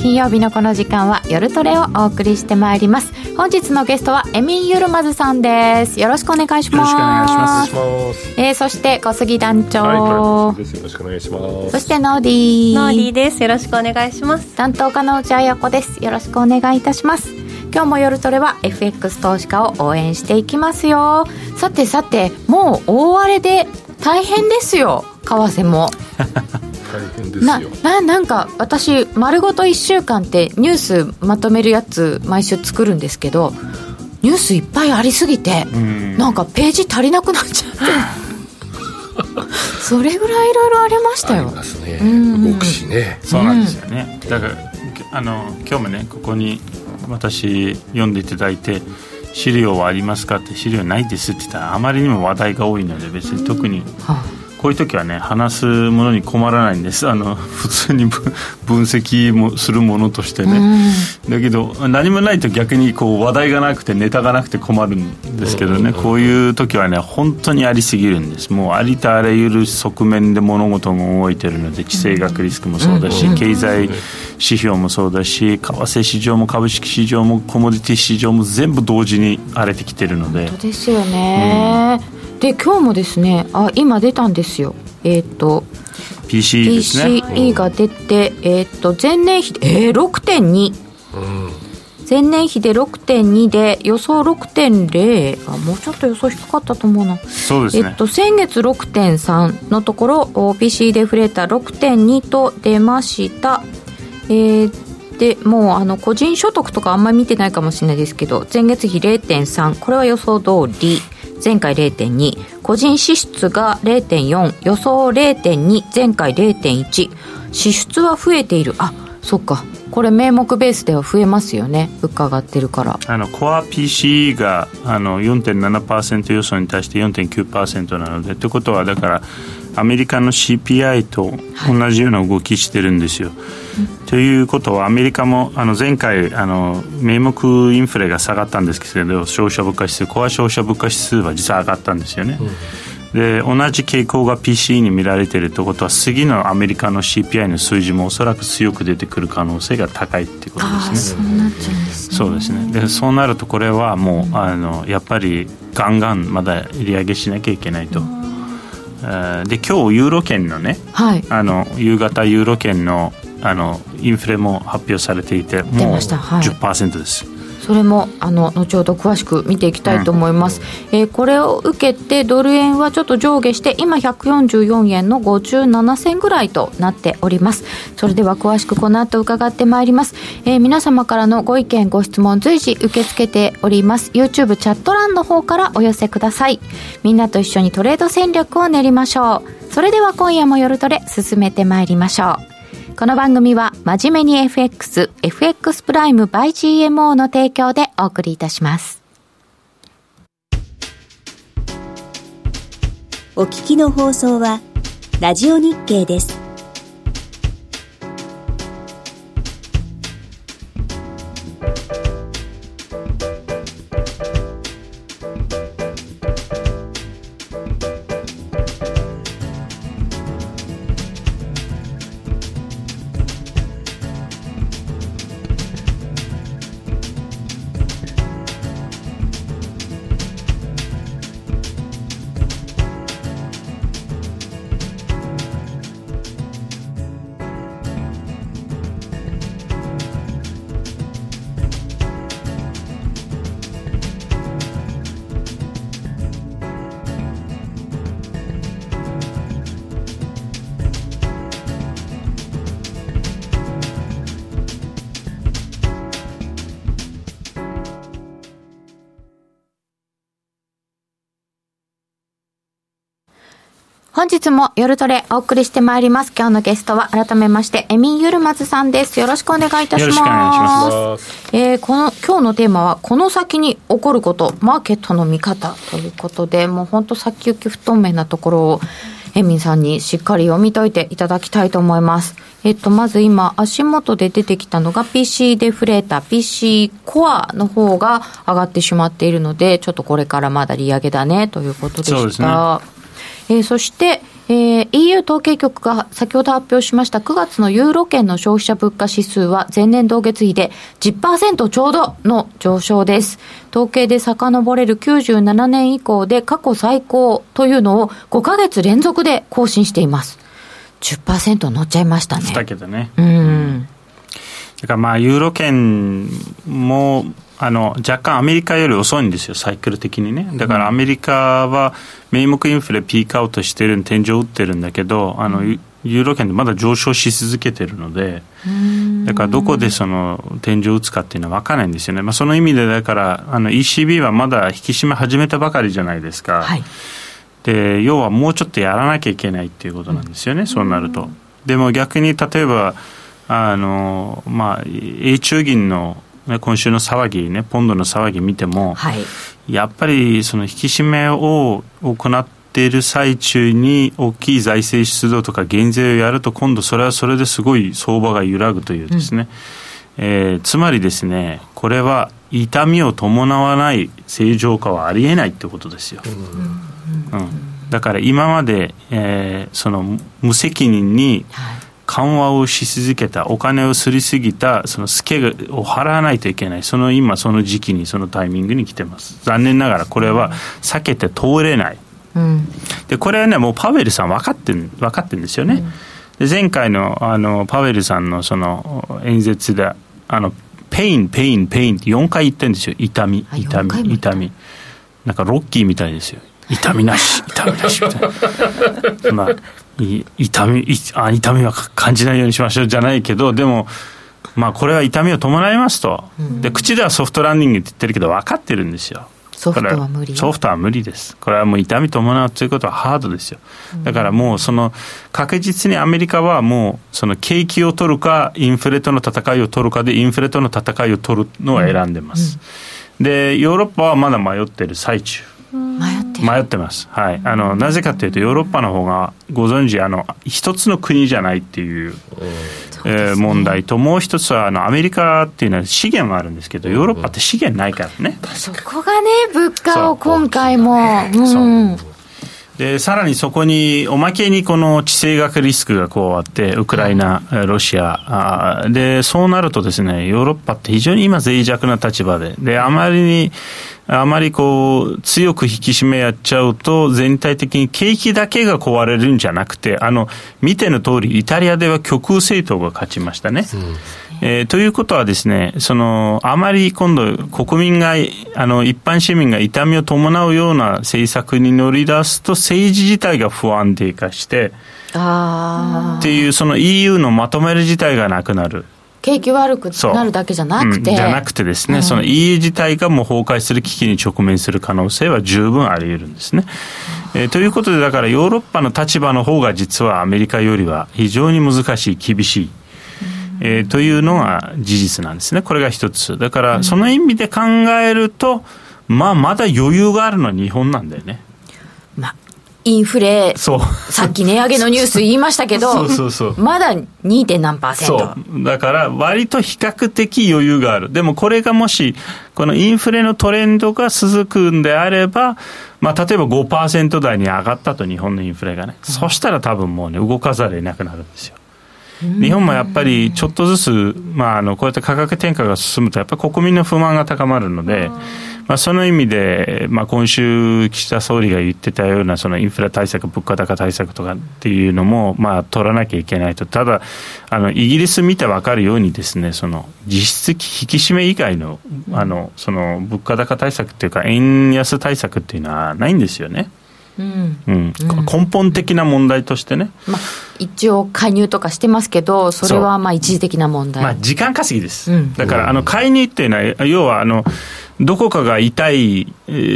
金曜日のこの時間は夜トレをお送りしてまいります。本日のゲストはエミン・ユルマズさんです。よろしくお願いします。よろしくお願いします。えー、そして小杉団長、はい、よろしくお願いします。そしてノーディー。ノーディーです。よろしくお願いします。担当家の内彩子です。よろしくお願いいたします。今日も夜トレは FX 投資家を応援していきますよ。さてさてもう大荒れで大変ですよ。為替も 大変ですよななんか私丸ごと1週間ってニュースまとめるやつ毎週作るんですけどニュースいっぱいありすぎて、ん、なんかページ足りなくなっちゃって それぐらいいろいろありましたよ。ありますね、うん、動くしね。そうなんですよね、だからあの今日もねここに私読んでいただいて資料はありますかって資料ないですって言ったらあまりにも話題が多いので別に特に、はあこういう時はね話すものに困らないんです。あの普通に分析もするものとしてね、だけど何もないと逆にこう話題がなくてネタがなくて困るんですけどね、こういう時はね本当にありすぎるんです。もうありとあらゆる側面で物事が動いてるので地政学リスクもそうだし、経済指標もそうだし為替市場も株式市場もコモディティ市場も全部同時に荒れてきてるので。本当ですよね、うんで今日もですねあ今出たんですよ。えっ、ー、と PC ですね。PCE が出て、えっ、ー、と前年比えー、6.2、うん、前年比で6.2で予想6.0あもうちょっと予想低かったと思うな。そうですね、えっと、先月6.3のところ PC デフレーター6.2と出ました。えー、でもうあの個人所得とかあんまり見てないかもしれないですけど前月比0.3これは予想通り前回0.2個人支出が0.4予想0.2前回0.1支出は増えている。あそっか。これ名目ベースでは増えますよね。物価上がってるから。あのコア PCE があの4.7%予想に対して4.9%なので。ということはだからアメリカの CPI と同じような動きしてるんですよ。はい、ということはアメリカもあの前回あの名目インフレが下がったんですけど消費者物価指数コア消費者物価指数は実は上がったんですよね。うんで同じ傾向が PCE に見られているということは次のアメリカの CPI の数字もおそらく強く出てくる可能性が高いっていうことですね。そうですね。でそうなるとこれはもうあのやっぱりガンガンまだ利上げしなきゃいけないと。うんで今日ユーロ圏のね、はい、あの夕方ユーロ圏のあのインフレも発表されていてもう10%です。それもあの後ほど詳しく見ていきたいと思います、うん、えー、これを受けてドル円はちょっと上下して今144円の57銭ぐらいとなっております。それでは詳しくこの後伺ってまいります、えー、皆様からのご意見ご質問随時受け付けております。YouTube チャット欄の方からお寄せください。みんなと一緒にトレード戦略を練りましょう。それでは今夜も夜トレ進めてまいりましょうこの番組は真面目に FX、FX プライム by GMO の提供でお送りいたします。お聞きの放送は、ラジオ日経です。日も夜トレお送りしてまいります。今日のゲストは改めまして、エミン・ユルマズさんです。よろしくお願いいたします。よろしくお願いします。えー、この、今日のテーマは、この先に起こること、マーケットの見方ということで、もう本当先行き不透明なところを、エミンさんにしっかり読み解いていただきたいと思います。えっと、まず今、足元で出てきたのが PC デフレーター、PC コアの方が上がってしまっているので、ちょっとこれからまだ利上げだねということでした。えー、そして、えー、EU 統計局が先ほど発表しました9月のユーロ圏の消費者物価指数は前年同月比で10%ちょうどの上昇です。統計で遡れる97年以降で過去最高というのを5ヶ月連続で更新しています。10%乗っちゃいましたね。したけどね。うん。だからまあ、ユーロ圏も、あの、若干アメリカより遅いんですよ、サイクル的にね。だからアメリカは名目インフレピークアウトしてる天井打ってるんだけど、あの、ユーロ圏でまだ上昇し続けてるので、だからどこでその天井打つかっていうのは分からないんですよね。まあ、その意味でだから、あの ECB はまだ引き締め始めたばかりじゃないですか。はい、で、要はもうちょっとやらなきゃいけないっていうことなんですよね、そうなると。でも逆に例えば、あの、まあ、英中銀の今週の騒ぎね、ポンドの騒ぎ見ても、はい、やっぱりその引き締めを行っている最中に大きい財政出動とか減税をやると今度それはそれですごい相場が揺らぐというですね、うん、えー、つまりですねこれは痛みを伴わない正常化はありえないってことですよ、うん、うん、だから今まで、えー、その無責任に、はい緩和をし続けた、お金をすりすぎた、そのスケを払わないといけない、その今、その時期に、そのタイミングに来てます。残念ながら、これは避けて通れない。うん、で、これはね、もうパウエルさん分かってん、分かってんですよね。うん、で前回のあのパウエルさんのその演説で、あの、 pain、pain、pain って4回言ってるんですよ。痛み、痛み、痛み。なんかロッキーみたいですよ。痛みなし、痛みなしみたいな。そんな痛みあ痛みは感じないようにしましょうじゃないけどでもまあこれは痛みを伴いますと、うん、で口ではソフトランディングって言ってるけど分かってるんですよ。ソフトは無理。ソフトは無理です。これはもう痛み伴うということはハードですよ。だからもうその確実にアメリカはもうその景気を取るかインフレとの戦いを取るかでインフレとの戦いを取るのを選んでます、うん。うん、でヨーロッパはまだ迷ってる最中迷ってます、はい、あのなぜかというとヨーロッパの方がご存知あの一つの国じゃないっていう、えー、問題ともう一つはあのアメリカっていうのは資源はあるんですけどヨーロッパって資源ないからね、そこがね物価を今回も。うんでさらにそこにおまけにこの地政学リスクが加わってウクライナ、ロシアでそうなるとですねヨーロッパって非常に今脆弱な立場でであまりにあまりこう、強く引き締めやっちゃうと、全体的に景気だけが壊れるんじゃなくて、あの、見ての通り、イタリアでは極右政党が勝ちましたね。えー、ということはですね、その、あまり今度、国民が、あの、一般市民が痛みを伴うような政策に乗り出すと、政治自体が不安定化して、っていう、その EU のまとめる自体がなくなる。景気悪くなるだけじゃなくて、うん、じゃなくてですね、うん、その EU 自体がもう崩壊する危機に直面する可能性は十分あり得るんですね。えー、ということで、だからヨーロッパの立場の方が実はアメリカよりは非常に難しい、厳しい。えー、というのが事実なんですね。これが一つ。だから、その意味で考えると、まあ、まだ余裕があるのは日本なんだよね。インフレ、さっき値上げのニュース言いましたけど、そうそうそうまだ 2. 何パーセント。だから、割と比較的余裕がある。でもこれがもし、このインフレのトレンドが続くんであれば、まあ、例えば5%台に上がったと、日本のインフレがね。そしたら多分もうね、動かざるを得なくなるんですよ。日本もやっぱりちょっとずつ、まあ、あのこうやって価格転嫁が進むと、やっぱり国民の不満が高まるので、まあ、その意味で、まあ、今週、岸田総理が言ってたようなそのインフラ対策、物価高対策とかっていうのも、まあ、取らなきゃいけないと、ただ、あのイギリス見て分かるようにですね、その実質引き締め以外のあのその物価高対策っていうか、円安対策っていうのはないんですよね。うん、うん、根本的な問題としてね、まあ、一応介入とかしてますけどそれはまあ一時的な問題、まあ、時間稼ぎです、うん、だからあの介入っていうのは要はあのどこかが痛い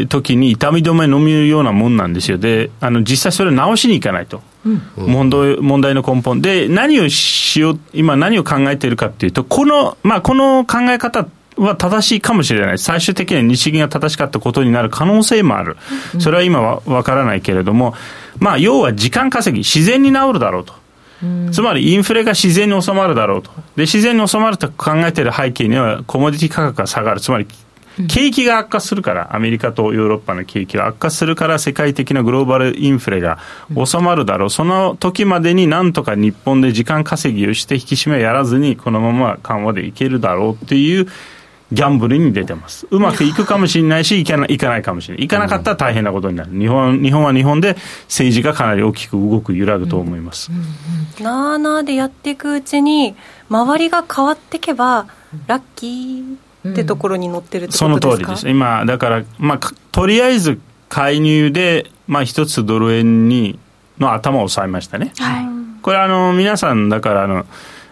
時に痛み止め飲むようなもんなんですよ。で、あの、実際それを直しにいかないと。うん、問題問題の根本。で、何をしよう、今何を考えているかっていうと、この、まあ、この考え方は正しいかもしれない。最終的には日銀が正しかったことになる可能性もある。それは今はわからないけれども、まあ、要は時間稼ぎ、自然に治るだろうと。つまりインフレが自然に収まるだろうと。で、自然に収まると考えている背景にはコモディティ価格が下がる。つまり景気が悪化するから、アメリカとヨーロッパの景気が悪化するから、世界的なグローバルインフレが収まるだろう、その時までになんとか日本で時間稼ぎをして、引き締めやらずに、このまま緩和でいけるだろうっていう。ギャンブルに出てます。うまくいくかもしれないし、いかないいかないかもしれない。いかなかったら大変なことになる。日本日本は日本で政治がかなり大きく動く、揺らぐと思います。なあなあでやっていくうちに、周りが変わっていけば、ラッキーってところに乗ってるってことですか、その通りです。今、だから、まあ、とりあえず介入で、まあ、一つドル円に、の頭を押さえましたね。はい。これあの、皆さん、だから、あの、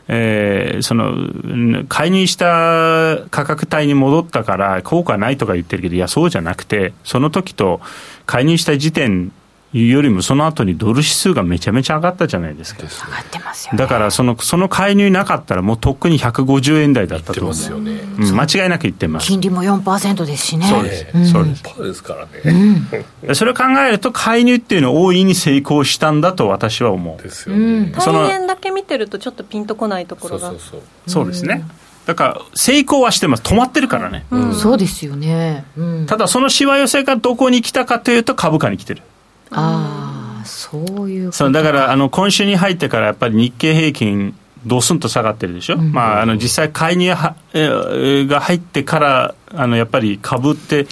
えー、その介入した価格帯に戻ったから効果ないとか言ってるけどいやそうじゃなくてその時と介入した時点よりもその後にドル指数がめちゃめちゃ上がったじゃないですか。上がってますよ、ね、だからその、その介入なかったらもうとっくに150円台だったと思う。よね、うん、間違いなく言ってます。金利も4%ですしね。そうです。うん、そうです。ですからね、うん、それを考えると介入っていうのは大いに成功したんだと私は思う。ですよね。大変だけ見てるとちょっとピンとこないところが。そうそうそうですね。だから成功はしてます、止まってるからね、うん、そうですよね、うん、ただそのしわ寄せがどこに来たかというと、株価に来てる。ああそういうそうだからあの今週に入ってからやっぱり日経平均ドスンと下がってるでしょ、うん、まあ、あの実際、介入は、えが入ってからあのやっぱり株って、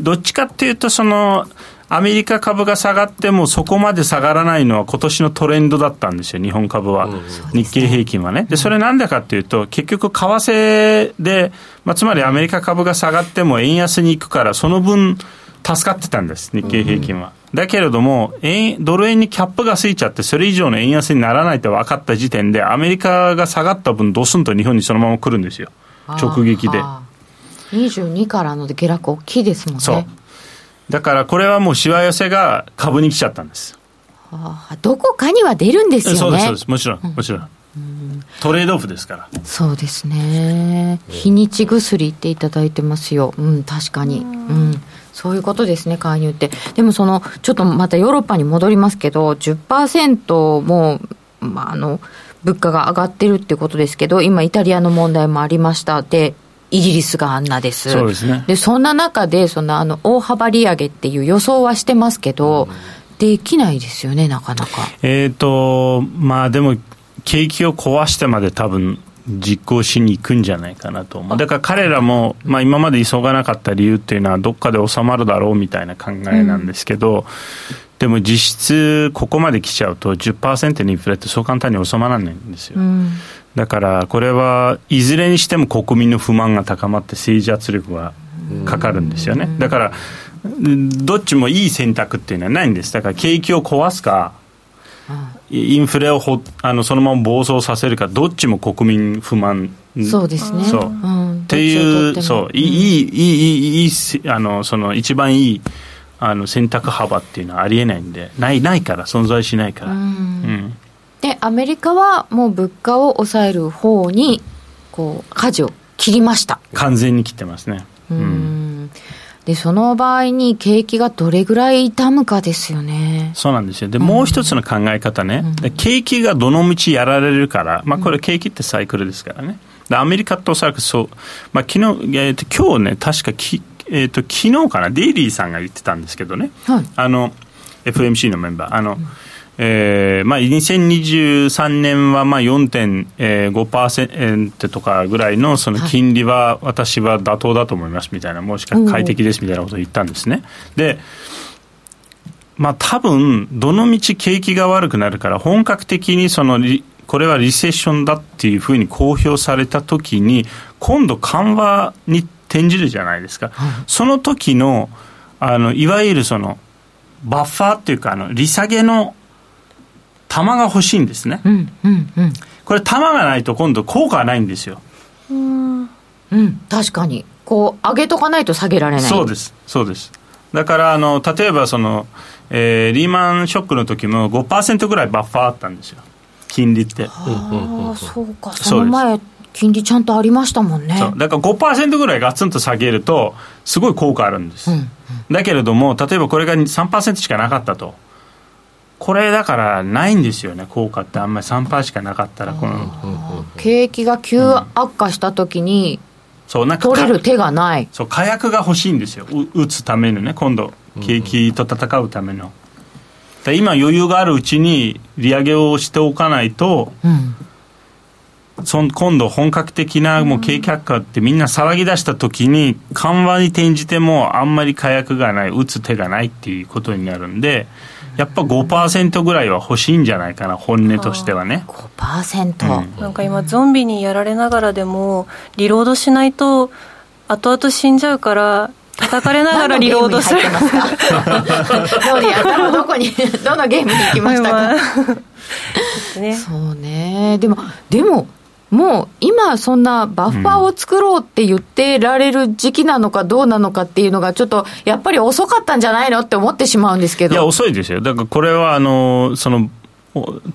どっちかっていうとその、アメリカ株が下がっても、そこまで下がらないのは今年のトレンドだったんですよ、日本株は、うん、日経平均はね。で、それなんでかっていうと、結局、為替で、まあ、つまりアメリカ株が下がっても円安に行くから、その分、助かってたんです、日経平均は。だけれども、円、ドル円にキャップがついちゃって、それ以上の円安にならないって分かった時点で、アメリカが下がった分、ドスンと日本にそのまま来るんですよ。直撃で。22からの下落大きいですもんね。そう。だからこれはもうしわ寄せが株に来ちゃったんです。ああ、どこかには出るんですよね。そうです、そうです。もちろん、もちろん。トレードオフですからそうですね日にち薬っていただいてますようん確かにうんそういうことですね、介入って。でもその、ちょっとまたヨーロッパに戻りますけど、10%も、まあ、あの、物価が上がってるってことですけど、今イタリアの問題もありました。で、イギリスがあんなです。そうですね。で、そんな中で、そのあの、大幅利上げっていう予想はしてますけど、できないですよね、なかなか。えっ、と、まあでも、景気を壊してまで多分実行しに行くんじゃないかなと思う。だから彼らも、まあ今まで急がなかった理由っていうのはどっかで収まるだろうみたいな考えなんですけど、うん、でも実質ここまで来ちゃうと10%のインフレってそう簡単に収まらないんですよ。うん、だからこれはいずれにしても国民の不満が高まって政治圧力がかかるんですよね。だからどっちもいい選択っていうのはないんです。だから景気を壊すか、インフレをほあのそのまま暴走させるか、どっちも国民不満そうですね。そう。うん、っていう、そう、いい、いい、いい、いい、あの、その一番いい、あの選択幅っていうのはありえないんで、ない、ないから、存在しないから。うん、で、アメリカはもう物価を抑える方に、こう、舵を切りました。完全に切ってますね。うんで、その場合に景気がどれぐらい痛むかですよね。そうなんですよ。で、もう一つの考え方ね、うん、景気がどのみちやられるから、まあこれ景気ってサイクルですからね。でアメリカっておそらくそう、まあ昨日、えー、と今日ね、確かき、えーと、昨日かな、デイリーさんが言ってたんですけどね、はい、あの、FMC のメンバー。あの、うんえーまあ、2023年はまあ4.5%とかぐらいのその金利は私は妥当だと思いますみたいな、もしくは快適ですみたいなことを言ったんですね。でまあ多分どのみち景気が悪くなるから本格的にそのこれはリセッションだっていうふうに公表されたときに今度緩和に転じるじゃないですか、その時のあのいわゆるそのバッファーっていうかあの利下げの玉が欲しいんですね、うんうんうん、これ玉がないと今度効果がないんですよ。うん、うん、確かに。こう上げとかないと下げられない。そうです。そうです。だからあの例えばその、えー、リーマンショックの時も5%ぐらいバッファーあったんですよ。金利って。ああそうか。その前金利ちゃんとありましたもんね。だから5%ぐらいガツンと下げるとすごい効果あるんです、うんうん、だけれども例えばこれが3%しかなかったとこれだからないんですよね。効果ってあんまり3%しかなかったらこの。景気が急悪化した時にそうなんか取れる手がない。そう火薬が欲しいんですよ。う撃つためのね今度景気と戦うための、で今余裕があるうちに利上げをしておかないと、うん。そん今度本格的なもう景気悪化ってみんな騒ぎ出した時に緩和に転じてもあんまり火薬がない打つ手がないっていうことになるんでやっぱ5%ぐらいは欲しいんじゃないかな本音としてはね。5%、うん。なんか今ゾンビにやられながらでもリロードしないと後々死んじゃうから叩かれながらリロードする。どうでやったらどこに どのゲームに行きましたか？ね。そうね。でもでももう今そんなバッファーを作ろうって言ってられる時期なのかどうなのかっていうのがちょっとやっぱり遅かったんじゃないのって思ってしまうんですけど。いや遅いですよ。だからこれはあのその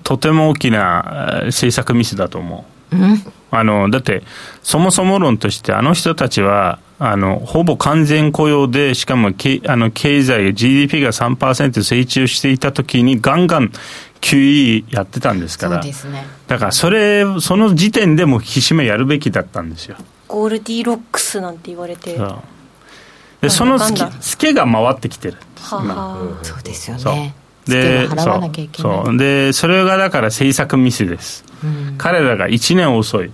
とても大きな政策ミスだと思う。うんあのだってそもそも論としてあの人たちはあのほぼ完全雇用でしかもけあの経済 GDP が3%成長していた時にガンガン QE やってたんですかそうらですね。だからそれその時点でも引き締めやるべきだったんですよ。ゴールディロックスなんて言われて。はそう。でそのスケが回ってきてるあ。はそうですよそう。ねでツケは払わなきゃいけない。そう。そう。でそれがだから政策ミスです、うん。彼らが1年遅い。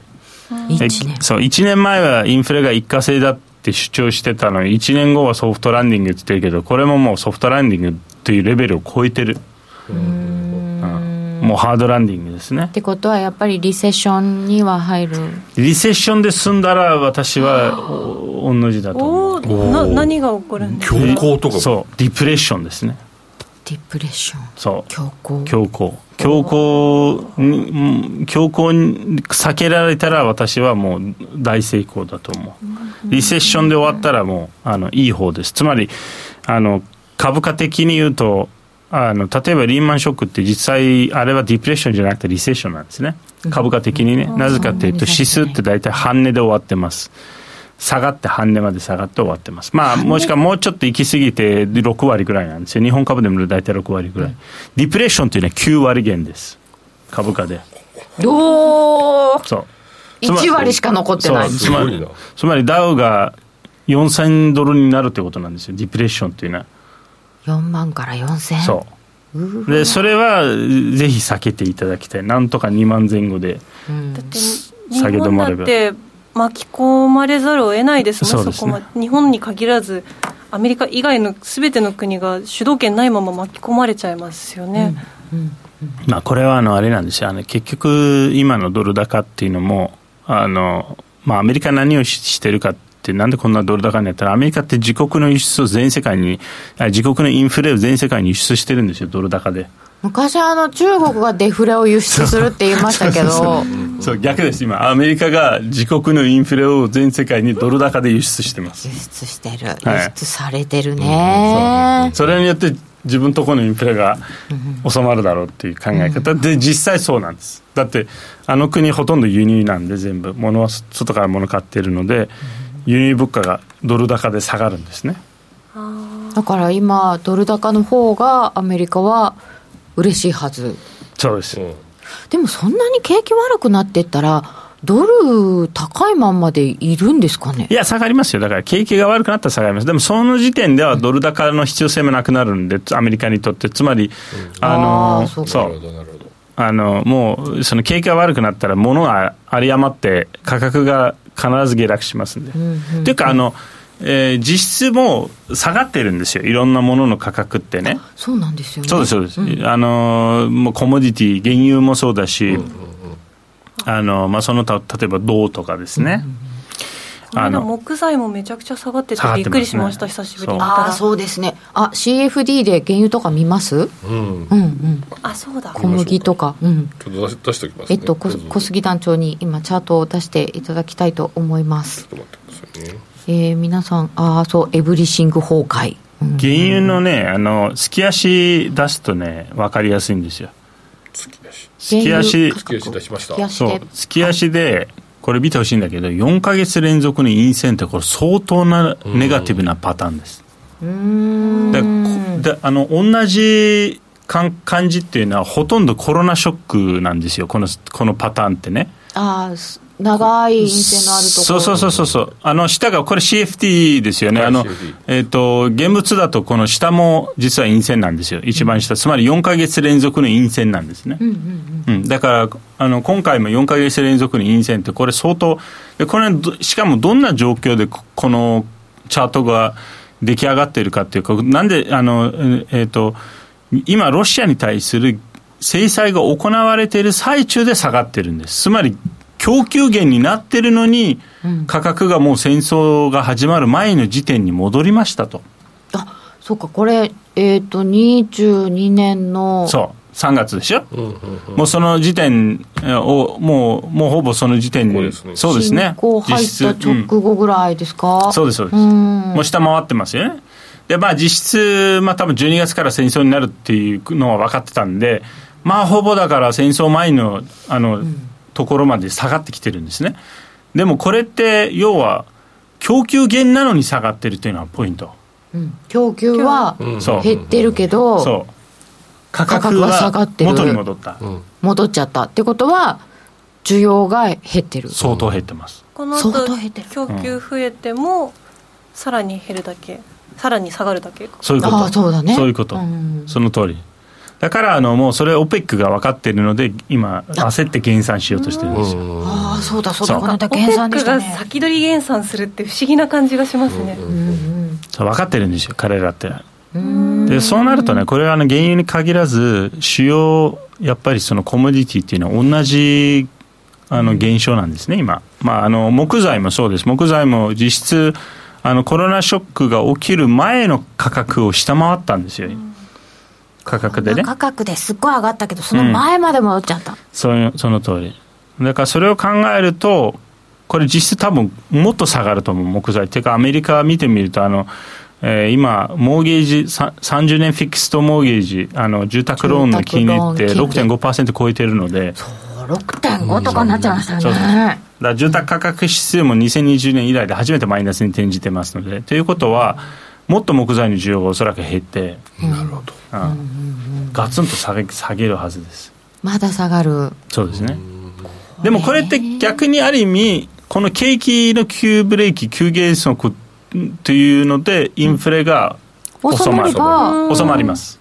一年。そう。1年前はインフレが一過性だって主張してたのに1年後はソフトランディングって言ってるけどこれももうソフトランディングというレベルを超えてる、うんもうハードランディングですね。ってことはやっぱりリセッションには入る。リセッションで済んだら私はお同じだと思う。おーな何が起こるんですか？強行とか。もそう。ディプレッションですね。ディプレッション。そう。強行強行強行にうん強行に避けられたら私はもう大成功だと思う。リセッションで終わったらもうあのいい方です。つまりあの株価的に言うとあの例えばリーマンショックって実際あれはディプレッションじゃなくてリセッションなんですね株価的にねなぜかというと指数って大体半値で終わってます下がって半値まで下がって終わってます。まあ、もしくはもうちょっと行き過ぎて6割ぐらいなんですよ。日本株でも大体6割ぐらい。ディプレッションというのは9割減です。株価で。おーそう。つま1割しか残ってないつまりダウが4000ドルになるということなんですよ。ディプレッションというのは。4万から4000そう。で、それはぜひ避けていただきたい。なんとか2万前後で。うん。だって下げ止日本まれば。だって巻き込まれざるを得ないですもんそうですね。こまで。日本に限らずアメリカ以外のすべての国が主導権ないまま巻き込まれちゃいますよね、まあ、これはあのあれなんですよ。あの結局、今のドル高っていうのもあの、まあ、アメリカ何をししてるかってなんでこんなドル高になったらアメリカって自国の輸出を全世界にあ自国のインフレを全世界に輸出してるんですよドル高で。昔あの中国がデフレを輸出するって言いましたけど。そう逆です。今アメリカが自国のインフレを全世界にドル高で輸出してます。輸出してる。はい。輸出されてるね、それによって自分とこのインフレが収まるだろうっていう考え方。で実際そうなんです。だってあの国ほとんど輸入なんで全部。物は外から物買ってるので輸入物価がドル高で下がるんですね。だから今ドル高の方がアメリカは嬉しいはず。そうです。うん。でもそんなに景気悪くなってったらドル高いまんまでいるんですかね？いや下がりますよ。だから景気が悪くなったら下がります。でもその時点ではドル高の必要性もなくなるんでアメリカにとって。つまり、ああのーそうあのもうその景気が悪くなったら物が有り余って価格が必ず下落しますんで。というかあの、えー実質もう下がってるんですよ。いろんなものの価格ってね。そうなんですよね。そうですそうです、あのもうコモディティ原油もそうだし、あのまあ、その他例えば銅とかですね、この間あの木材もめちゃくちゃ下がっててびっくりしました久しぶりにああそうですね。あ CFD で原油とか見ます？うん。うんうん。あそうだ。小麦とか。うん。ちょっと出し出しておきます、ね、えっと、こどうぞ小杉団長に今、チャートを出していただきたいと思います。ちょっと待ってくださいね。えー皆さん、ああ、そう、エブリシング崩壊。うん。原油のねあの月足出すとね分かりやすいんですよ。月だし月足。月足出しました。そう月足で。月足でこれ見てほしいんだけど4か月連続の陰線ってこれ相当なネガティブなパターンです。うーんであの同じ感感じっていうのはほとんどコロナショックなんですよ。このこのパターンってね。あ長い陰線のあるところ。そうそうそうそうそう。あの下がこれ CFT ですよね、はいあの CFT えっ、と現物だとこの下も実は陰線なんですよ。一番下、つまり4か月連続の陰線なんですね、うんだからあの今回も4か月連続の陰線ってこれ相当でこれどしかもどんな状況でここのチャートが出来上がっているかっていうかなんであのえっ、と今ロシアに対する制裁が行われている最中で下がってるんです。つまり供給源になってるのに、価格がもう戦争が始まる前の時点に戻りましたと。あそうかこれえっ、と22年のそう。3月でしょ、うんうんうんもうその時点を、もう、もうほぼその時点に。ねそうですね入った直うん後ぐらいですか、そうです、そうです。うんもう下回ってますよね。で、まあ実質、まあ多分12月から戦争になるっていうのは分かってたんで、まあほぼだから戦争前の、あの、ところまで下がってきてるんですね。でもこれって、要は、供給減なのに下がってるというのはポイント。うん供給は減ってるけど、そう。価価格は下がってる元に戻った。うん戻っちゃったってことは需要が減ってる相当減ってます。この相後当減ってる供給増えても、さらに減るだけさらに下がるだけそういうこと。ああそうだねそういうこと。うんその通り。だから、あの、もうそれ OPEC が分かっているので、今、焦って減産しようとしてるんですよ。うんああそうだそうだそうこの間オペ減産ックがでしたね先取り減産するって不思議な感じがしますね、そう分かってるんですよ、彼らって。うんで、そうなるとね、これはあの原油に限らず、主要、やっぱりそのコモディティっていうのは同じ、あの、現象なんですね、今。まあ、あの、木材もそうです。木材も実質、あの、コロナショックが起きる前の価格を下回ったんですよ。価格でね。価格ですっごい上がったけどその前まで戻っちゃった、そのその通り。だからそれを考えると、これ実質多分もっと下がると思う、木材。っていうかアメリカ見てみると、あの、えー今、モーゲージ、さ30年フィックストモーゲージ、あの、住宅ローンの金利って住宅ローン金6.5%超えてるので、そう6.5とかになっちゃいましたそうですよね。だから住宅価格指数も2020年以来で初めてマイナスに転じてますので、ということは、もっと木材の需要がおそらく減って、なるほどうんガツンと下げ下げるはずです。まだ下がるそうですね。でもこれって逆にある意味、この景気の急ブレーキ、急減速というので、インフレが収まれば収まります。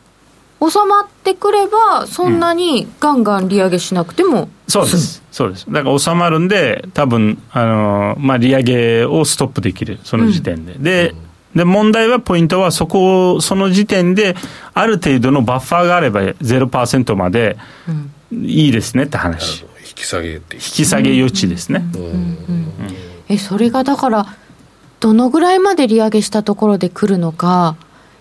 収まってくればそんなにガンガン利上げしなくてもそうです。そうです。だから収まるんで、多分、あの、まあ、利上げをストップできる、その時点で。で、で、問題は、ポイントは、そこを、その時点で、ある程度のバッファーがあれば、0%まで、いいですねって話。引き下げって。引き下げ余地ですね。えそれがだからどのぐらいまで利上げしたところで来るのか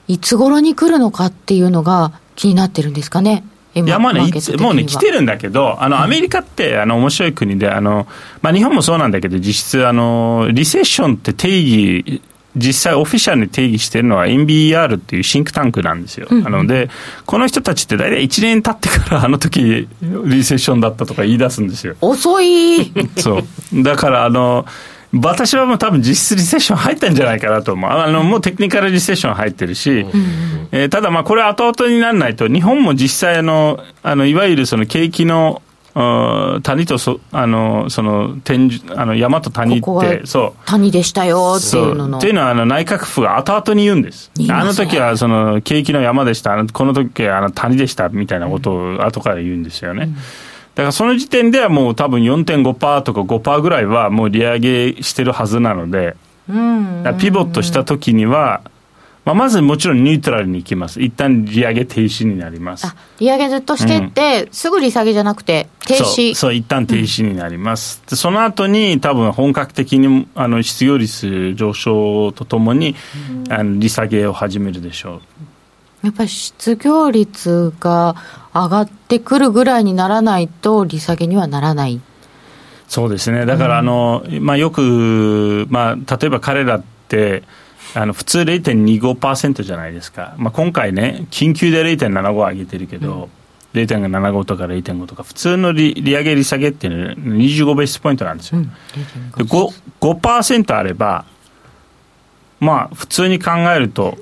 いつ頃に来るのかっていうのが気になってるんですかね？今いやまあね、もうね、来てるんだけど、あのアメリカってあの面白い国で、あのまあ、日本もそうなんだけど、実質あの、リセッションって定義、実際オフィシャルに定義してるのは NBER っていうシンクタンクなんですよ。なので、この人たちって大体1年経ってから あの時リセッションだったとか言い出すんですよ。遅い そう。だから、あの、私はもう多分実質リセッション入ったんじゃないかなと思う。あの、もうテクニカルリセッション入ってるし、えーただまあこれ後々にならないと、日本も実際あの、あの、いわゆるその景気の、うん谷とそ、あの、その、天樹、あの、山と谷って、ここはそう。谷でしたよっていうのの。っていうのはあの内閣府が後々に言うんです。あの時はその景気の山でした、あのこの時はあの谷でしたみたいなことを後から言うんですよね。だからその時点ではもう多分4.5%とか5%ぐらいはもう利上げしてるはずなので、うん。ピボットした時には、まあ、まずもちろんニュートラルに行きます。一旦利上げ停止になります。あ利上げずっとしてって、すぐ利下げじゃなくて停そう止そう一旦停止になります、でその後に多分本格的にあの失業率上昇とともに、あの利下げを始めるでしょう。やっぱり失業率が上がってくるぐらいにならないと利下げにはならない。そうですね。だからあの、まあ、よく、まあ、例えば彼らってあの普通0.25%じゃないですか、まあ、今回ね緊急で0.75上げてるけど、0.75とか0.5とか普通の利利上げ利下げっていうのは25ベースポイントなんですよ、で 5%, 5あれば、まあ、普通に考えると、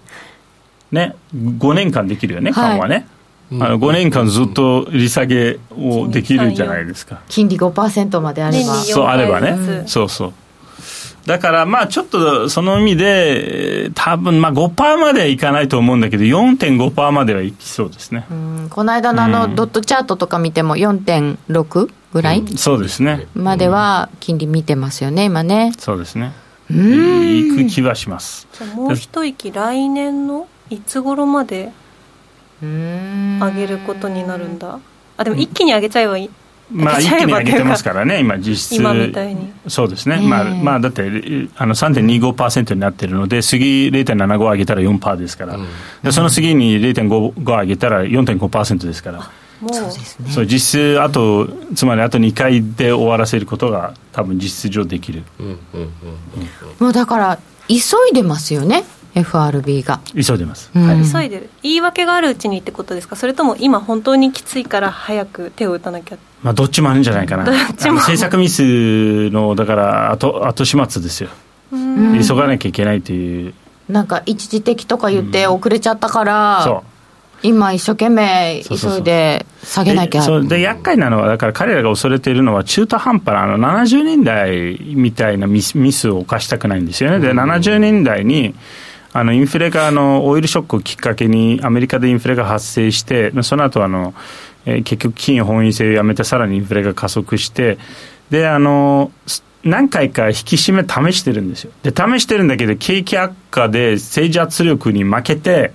ね、5年間できるよね、はい。緩和ね。あの5年間ずっと利下げをできるじゃないですか。金利5%まであれば。そうあればね、うんそうそう。だからまあちょっとその意味で、えー多分まあ5%まではいかないと思うんだけど、4.5%まではいきそうですね。うん。この間のあのドットチャートとか見ても4.6ぐらいそうですね。までは金利見てますよね今ね。そうですね。うん。いく気はします。じゃあもう一息来年のいつ頃まで上上げることになるんだ？あでも一気に上げちゃえばいいまあ一気に上げてますからね、今実質。そうですね。まあ、まあだって、あの3.25%になってるので、次0.75上げたら4%ですから。でその次に0.5上げたら4.5%ですから。もうそうですねそう実質あとつまりあと2回で終わらせることが多分実質上できるうんうんうんもうだから急いでますよね FRB が、急いでます、うん。はい。急いでる。言い訳があるうちにってことですか？それとも今本当にきついから早く手を打たなきゃ？まあ、どっちもあるんじゃないかな。政策ミスのだから後後始末ですよ、うん。急がなきゃいけないという、なんか一時的とか言って遅れちゃったから、そう。今一生懸命急いで下げなきゃ。でそうで厄介なのはだから彼らが恐れているのは中途半端なあの70年代みたいなミスミスを犯したくないんですよね。で70年代にあのインフレがあのオイルショックをきっかけにアメリカでインフレが発生してその後あの、えー結局金融本位制をやめてさらにインフレが加速してであのす何回か引き締め試してるんですよ。で試してるんだけど景気悪化で政治圧力に負けて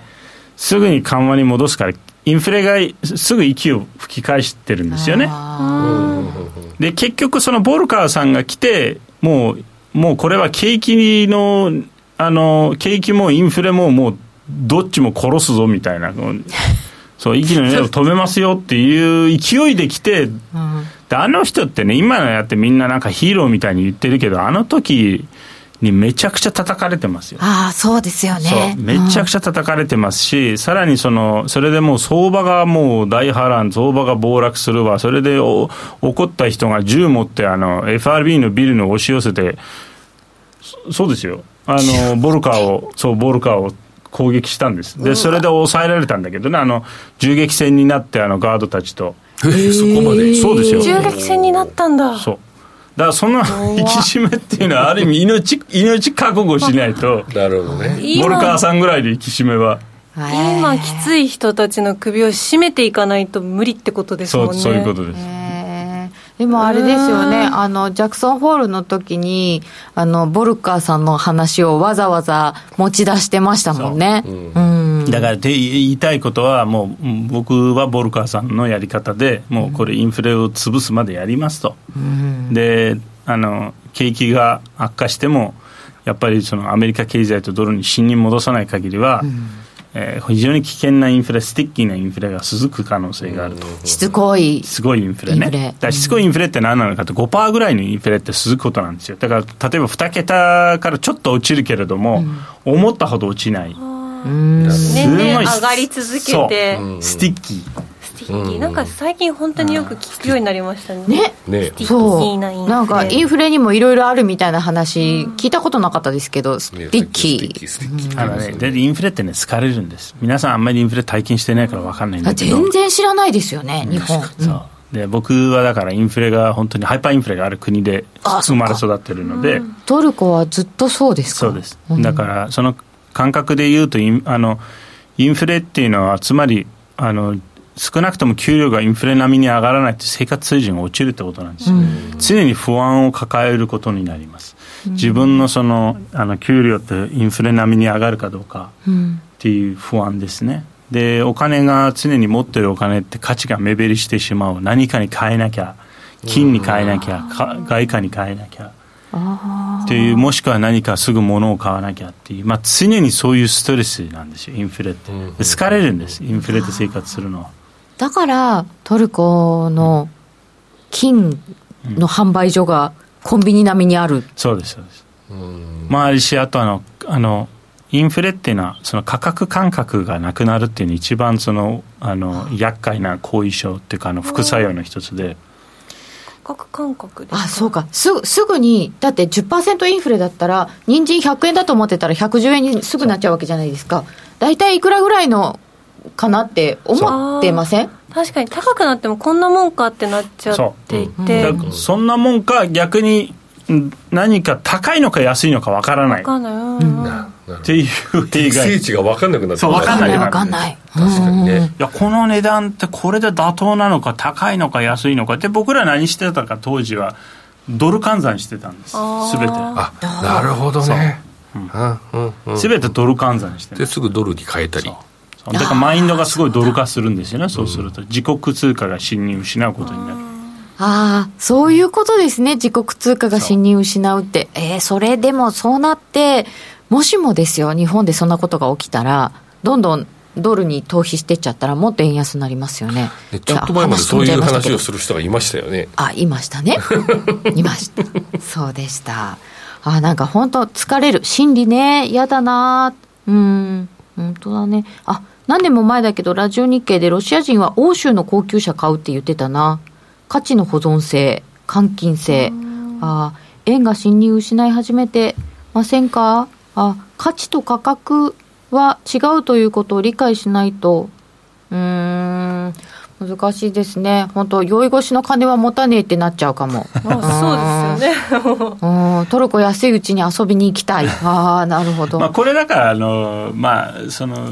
すぐに緩和に戻すからインフレがすぐ息を吹き返してるんですよね。あで結局そのボルカーさんが来てもうもうこれは景気のあの景気もインフレももうどっちも殺すぞみたいな。そう息の根を止めますよっていう勢いで来てーうん。であの人ってね今のやってみんななんかヒーローみたいに言ってるけどあの時にめちゃくちゃ叩かれてますよ。ああそうですよね。めちゃくちゃ叩かれてますし、さらにそのそれでもう相場がもう大波乱、相場が暴落するわ、それでお怒った人が銃持ってあの FRB のビルに押し寄せて、そそうですよ、あのボルカーを、そう、ボルカーを攻撃したんです、でそれで抑えられたんだけどね、あの銃撃戦になって、あのガードたちと、えーそこまで？そうですよ。銃撃戦になったんだ。そう。だからその引き締めっていうのは、ある意味命、命覚悟しないと、なるほどね。ボルカー今さんぐらいで引き締めは。今きつい人たちの首を絞めていかないと無理ってことですもんね。そうそういうことです。えーでもあれですよね、あのジャクソンホールの時にあのボルカーさんの話をわざわざ持ち出してましたもんね。そう。うん。だからで言いたいことは、もううん僕はボルカーさんのやり方で、もうこれ、インフレを潰すまでやりますと、であの景気が悪化しても、やっぱりそのアメリカ経済とドルに信任戻さない限りは、えー非常に危険なインフレ、 sticky なインフレが続く可能性があると。しつこい。すごいインフレね。レだからしつこいインフレって何なのかと、5%ぐらいのインフレって続くことなんですよ。だから、例えば2桁からちょっと落ちるけれども、思ったほど落ちない。うん年すごい々上がり続けて sticky。sticky なんか最近本当によく聞くようになりましたねね。ね sticky そーなインフレう。なんかインフレにもいろいろあるみたいな話、聞いたことなかったですけど、 sticky。stiッキーあのね、でインフレってね、好かれるんです。皆さんあんまりインフレ体験してないから分かんないんあだけど。全然知らないですよね、日本。そうで僕はだからインフレが本当にハイパーインフレがある国であ生まれ育ってるので、トルコはずっとそうですか？そうです。だからその感覚で言うとインあのインフレっていうのはつまりあの少なくとも給料がインフレ並みに上がらないと生活水準が落ちるってことなんですよ、常に不安を抱えることになります。自分のそのあの給料ってインフレ並みに上がるかどうかうん。っていう不安ですね。でお金が常に持ってるお金って価値が目減りしてしまう。何かに変えなきゃ金に変えなきゃか外貨に変えなきゃ。っていうもしくは何かすぐ物を買わなきゃっていう、まあ、常にそういうストレスなんですよインフレって。で疲れるんですインフレで生活するのはだからトルコの金の販売所がコンビニ並みにある。そうですそうですうんまあしあとあのあのインフレっていうのはその価格感覚がなくなるっていうのが一番そのあの厄介な後遺症っていうかあの副作用の一つで価格感覚ですあ、そうか。すぐ、すぐに、だって10%インフレだったら、人参100円だと思ってたら110円にすぐなっちゃうわけじゃないですか。大体いくらぐらいのかなって思ってません？確かに高くなってもこんなもんかってなっちゃっていて、だからそんなもんか逆にん何か高いのか安いのかわからない。わかんない、うん。っていう映適画い正値が分かんなくなって分かんない。わかんない。確かにね。やこの値段ってこれで妥当なのか高いのか安いのかって僕ら何してたか当時はドル換算してたんです。すべて。あなるほどね。う。ん。うん。うん。すべてドル換算してるですぐドルに変えたり。そうだからマインドがすごいドル化するんですよねそうすると自国通貨が信任を失うことになるああ、そういうことですね。自国通貨が信任を失うって。えー、それでもそうなって、もしもですよ、日本でそんなことが起きたら、どんどんドルに逃避してっちゃったら、もっと円安になりますよね。ねちょっと前までそういう話をする。る人がいましたよねあ、いましたね。いました。そうでした。あ、なんか本当疲れる。心理ね、嫌だなうん、本当だね。あ、何年も前だけど、ラジオ日経でロシア人は欧州の高級車買うって言ってたな。価値の保存性、換金性。あ、円が信任失い始めてませんか？あ、価値と価格は違うということを理解しないと。うーん。難しいですね。本当酔い越しの金は持たねえってなっちゃうかも。あそうですよねうんトルコ安いうちに遊びに行きたい。ああ、なるほど。まあ、これだからあの、まあ、その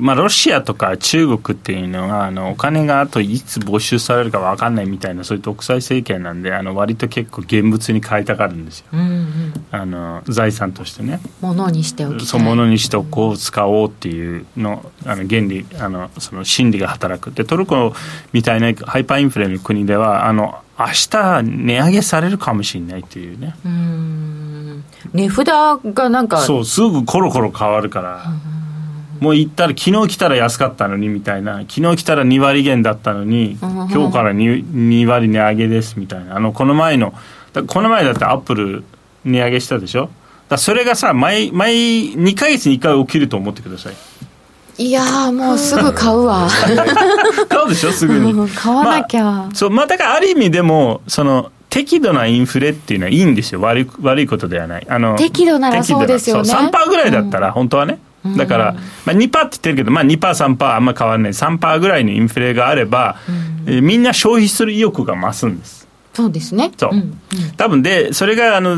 まあ、ロシアとか中国っていうのはあのお金があといつ没収されるか分かんないみたいなそういう独裁政権なんであの割と結構現物に買いたがるんですようんうん。あの財産としてね物にしておき。そう物にしておこう使おうっていうのあの原理あのその心理が働くでトルコみたいなハイパーインフレの国ではあの明日値上げされるかもしれないっていうねうーん。値札がなんか、そうすぐコロコロ変わるから、もう行ったら昨日来たら安かったのにみたいな。昨日来たら2割減だったのに、うん。今日から 2, 2割値上げですみたいな。あのこの前のだこの前だってアップル値上げしたでしょ？だそれがさ毎毎2か月に1回起きると思ってください。いやーもうすぐ買うわ。買うでしょ？すぐに。うん買わなきゃ。まあそうまあだからある意味でもその適度なインフレっていうのはいいんですよ。悪い悪いことではない。あの適度ならそうですよね。そう3%ぐらいだったら本当はね、だから、まあ、2%って言ってるけど、まあ、2%、3%あんま変わらない。3%ぐらいのインフレがあれば、えーみんな消費する意欲が増すんです。そうですね。そう、ん。多分でそれがあの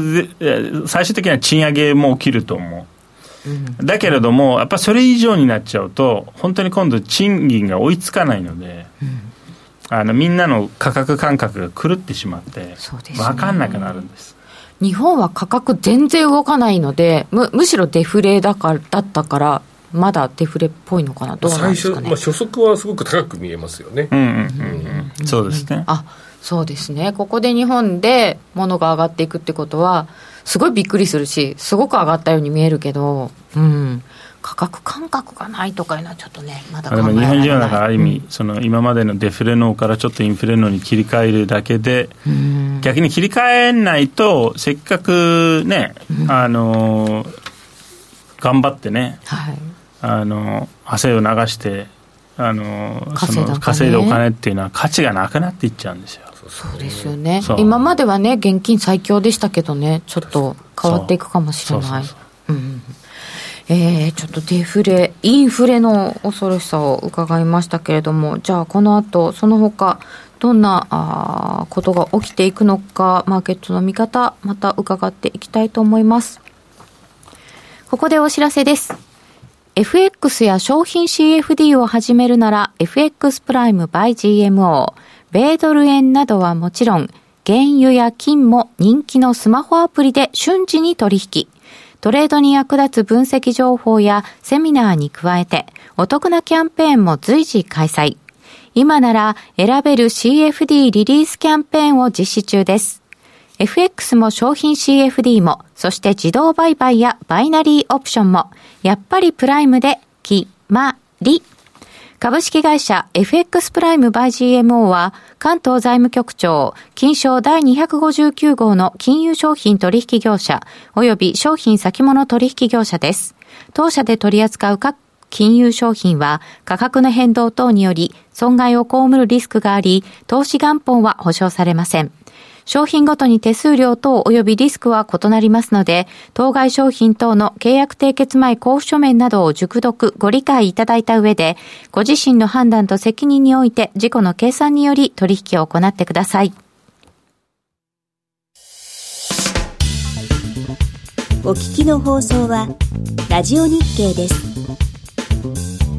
最終的には賃上げも起きると思う、だけれどもやっぱそれ以上になっちゃうと本当に今度賃金が追いつかないので、あのみんなの価格感覚が狂ってしまってね。分かんなくなるんです日本は価格全然動かないので、むむしろデフレだからだったから、まだデフレっぽいのかな、どうなん最初、ですかね。まあ、初速はすごく高く見えますよね、うんうんうんうん。そうですね、あそうですね、ここで日本で物が上がっていくってことは、すごいびっくりするし、すごく上がったように見えるけど、うん、価格感覚がないとかいうのは、ちょっとね、まだ考えでもられない。日本人はだからある意味、その今までのデフレ能からちょっとインフレ能に切り替えるだけで、うん。逆に切り替えないとせっかくね、あの頑張ってねはい、あの汗を流してあの稼いだお金。その稼いだお金っていうのは価値がなくなっていっちゃうんですよ。そうですよね。そう。今まではね、現金最強でしたけどね、ちょっと変わっていくかもしれない。そうそう。うんえーちょっとデフレ、インフレの恐ろしさを伺いましたけれども、じゃあこの後、その他、どんなあことが起きていくのか、マーケットの見方、また伺っていきたいと思います。ここでお知らせです。FX や商品 CFD を始めるなら FX プライム by GMO、米ドル円などはもちろん、原油や金も人気のスマホアプリで瞬時に取引。トレードに役立つ分析情報やセミナーに加えて、お得なキャンペーンも随時開催。今なら選べる CFD リリースキャンペーンを実施中です。FX も商品 CFD も、そして自動売買やバイナリーオプションも、やっぱりプライムで決まり。株式会社 FX プライムバイ GMO は関東財務局長金賞第259号の金融商品取引業者及び商品先物取引業者です。当社で取り扱う各金融商品は価格の変動等により損害を被るリスクがあり投資元本は保証されません。商品ごとに手数料等及びリスクは異なりますので、当該商品等の契約締結前交付書面などを熟読、ご理解いただいた上で、ご自身の判断と責任において、自己の計算により取引を行ってください。お聞きの放送は、ラジオ日経です。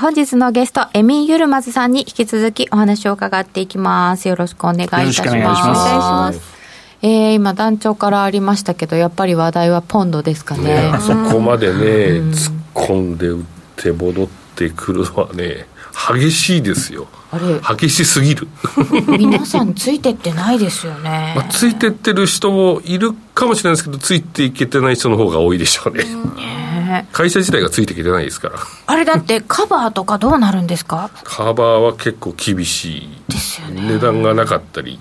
本日のゲスト、エミー・ユルマズさんに引き続きお話を伺っていきます。よろしくお願いいたします。お願いします。えー、今、団長からありましたけど、やっぱり話題はポンドですかね。ねあそこまでね、突っ込んで打って戻ってくるのはね、激しいですよ。あれ？激しすぎる皆さんついてってないですよね、まあ、ついてってる人もいるかもしれないですけどついていけてない人の方が多いでしょうね、ね会社自体がついてきてないですから。あれだって カバーとかどうなるんですか？カバーは結構厳しい。ですよね。値段がなかったり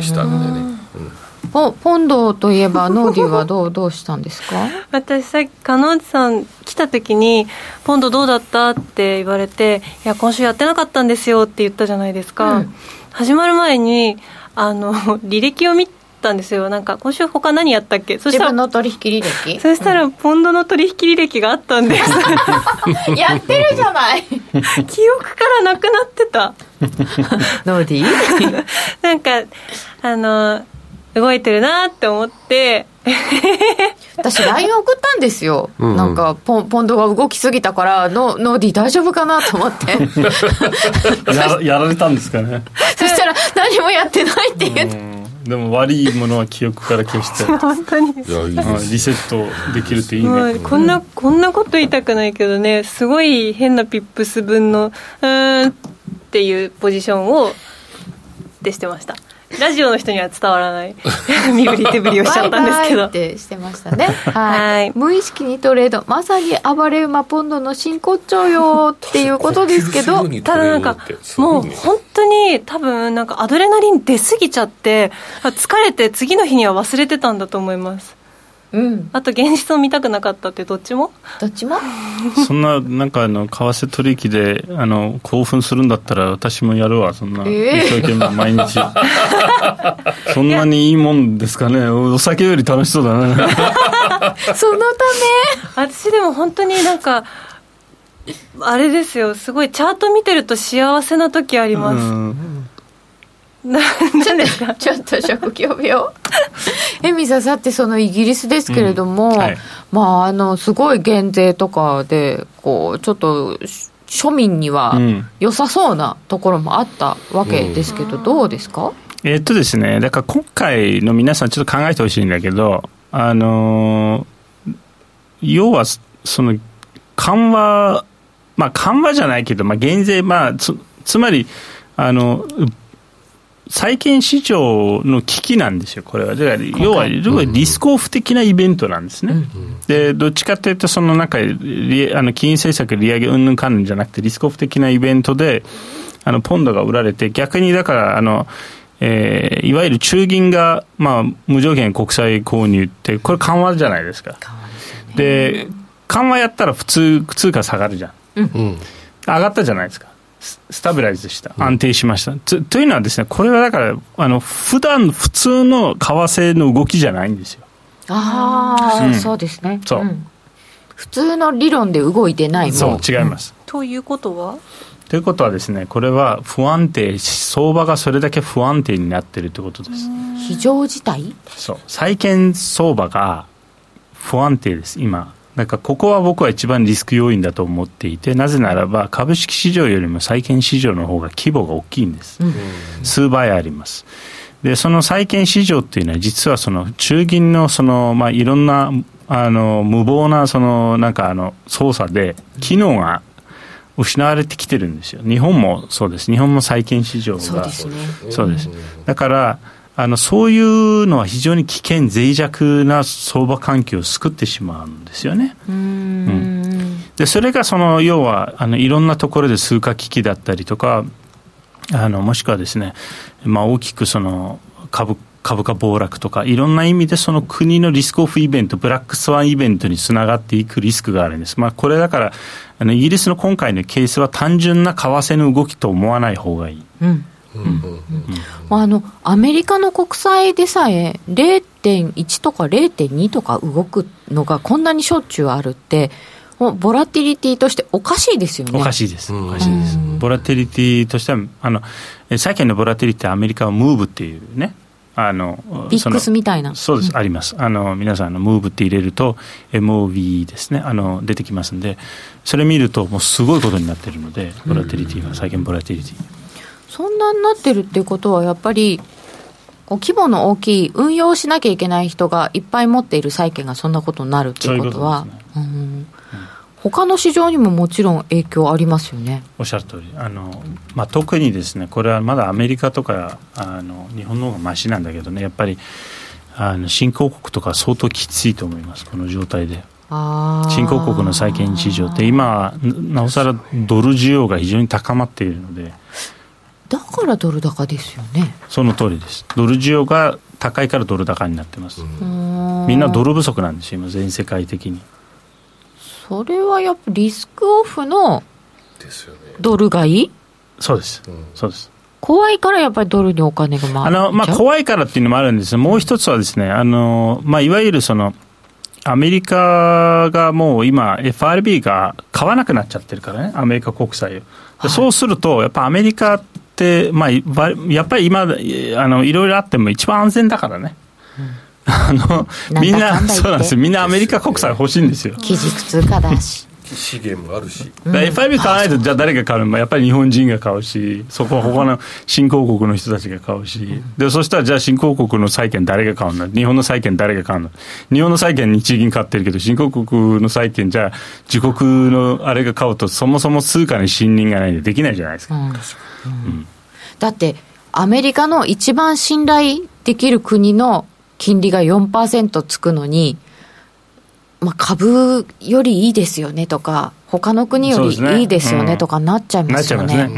したんでね、うんポポンドといえばノーディはどうどうしたんですか？私さっき加納さん来た時に「ポンドどうだった?」って言われて「いや今週やってなかったんですよ」って言ったじゃないですか、うん、始まる前にあの 履歴を見たんですよ。なんか今週他何やったっけ？そしたら自分の取引履歴？そしたら、ポンドの取引履歴があったんです。やってるじゃない。記憶からなくなってた。ノーディなんかあの動いてるなって思って。私 LINE 送ったんですよ、うんうん、なんかポンポンドが動きすぎたからノノーディ大丈夫かなと思って。ややられたんですかね。そしたら何もやってないって言ってでも悪いものは記憶から消して。本当に。リセットできるっていい。ねこんなこんなこと言いたくないけどねすごい変なピップス分のうんっていうポジションをってしてましたラジオの人には伝わらない。身振り手振りをしちゃったんですけど。ってしてましたね。はい。無意識にトレード。まさに暴れ馬ポンドの真骨頂よっていうことですけど。ただなんかもう本当に多分なんかアドレナリン出過ぎちゃって疲れて次の日には忘れてたんだと思いますうん、あと現実を見たくなかったってどっちも？どっちも？そんななんかあの為替取引であの興奮するんだったら私もやるわそんな、一生懸命毎日。そんなにいいもんですかね。お酒より楽しそうだね そのため？私でも本当になんかあれですよ。すごいチャート見てると幸せな時あります、うん何ですか？ちょっと職業病？エミささってそのイギリスですけれども、うん。はい、まああのすごい減税とかでこうちょっと庶民には良さそうなところもあったわけですけど、うん、どうですか？えー、っとですねだから今回の皆さんちょっと考えてほしいんだけどあの要はその緩和まあ緩和じゃないけど、まあ、減税まあつつまりあの債券市場の危機なんですよ、これは。だから要は、リスクオフ的なイベントなんですね。で、どっちかというと、その中で、あの金融政策利上げうんぬんかんぬんじゃなくて、リスクオフ的なイベントで、あのポンドが売られて、逆にだから、あの、えー、いわゆる中銀が、まあ、無条件国債購入って、これ緩和じゃないですか。で、緩和やったら普通、通貨下がるじゃん。うん、上がったじゃないですか。スタビライズした、安定しました。とというのはですね、これはだから、あの普段普通の為替の動きじゃないんですよ。ああ、うん、そうですね。そう、うん、普通の理論で動いてないもんそう、違います。ということは？ということはですね、これは不安定、相場がそれだけ不安定になっているということです。非常事態？そう。債券相場が不安定です、今。だからここは僕は一番リスク要因だと思っていて、なぜならば株式市場よりも債券市場の方が規模が大きいんです。うん、数倍あります。で、その債券市場っていうのは実はその中銀のその、まあ、いろんな、あの、無謀なその、なんかあの、操作で、機能が失われてきてるんですよ。日本もそうです。日本も債券市場が。そうですね。そうです。だから、あのそういうのは非常に危険、脆弱な相場環境を作ってしまうんですよね。うん、でそれがその要はあのいろんなところで通貨危機だったりとか、あのもしくはですね、まあ、大きくその株株価暴落とか、いろんな意味でその国のリスクオフイベント、ブラックスワンイベントにつながっていくリスクがあるんです。まあ、これだから、あのイギリスの今回のケースは単純な為替の動きと思わない方がいい。うんあのアメリカの国債でさえ0.1とか0.2とか動くのがこんなにしょっちゅうあるってボラティリティとしておかしいですよね。おかしいです。おかしいです。ボラティリティとしては、あの、債券のボラティリティアメリカはムーブっていうね、あの、ビックスみたいな。そうです、うん、あります。あの、皆さん、の、ムーブって入れると、MOV ですね、あの、出てきますんで、それ見ると、もうすごいことになってるので、ボラティリティは、債券ボラティリティ。そん。なになってるっていうことは、やっぱり、こう規模の大きい、運用しなきゃいけない人がいっぱい持っている債券がそん。なことになるっていうことは、ううね、うん。他の市場にももちろん。影響ありますよねおっしゃる通りあの、まあ、特にですねこれはまだアメリカとかあの日本の方がましなん。だけどねやっぱりあの新興国とか相当きついと思いますこの状態で新興国の債券市場って今なおさらドル需要が非常に高まっているのでだからドル高ですよね。その通りです。ドル需要が高いからドル高になってます。みんなドル不足なんですよ今全世界的に。それはやっぱリスクオフのドル買い、そうです、うん、そうです。怖いからやっぱりドルにお金が回あの、まあ、怖いからっていうのもあるんです。もう一つはですね、あの、まあ、いわゆるその、アメリカがもう今、FRB が買わなくなっちゃってるからね、アメリカ国債を。はい、そうすると、やっぱアメリカっ、まあ、やっぱり今あのいろいろあっても一番安全だからね、うん、あのみんなそうなんですみんなアメリカ国債欲しいんですよ。基軸通貨だし資源もあるし、うん、FIB 買わないとじゃあ誰が買うの？やっぱり日本人が買うしそこは他の新興国の人たちが買うし、でそしたらじゃあ新興国の債券誰が買うの？日本の債券誰が買うの？日本の債券日銀買ってるけど新興国の債券じゃあ自国のあれが買うとそもそも通貨に信任がないんでできないじゃないですか。うん。だってアメリカの一番信頼できる国の金利が4%つくのに、まあ、株よりいいですよねとか、他の国よりいいですよねとかなっちゃいますよね。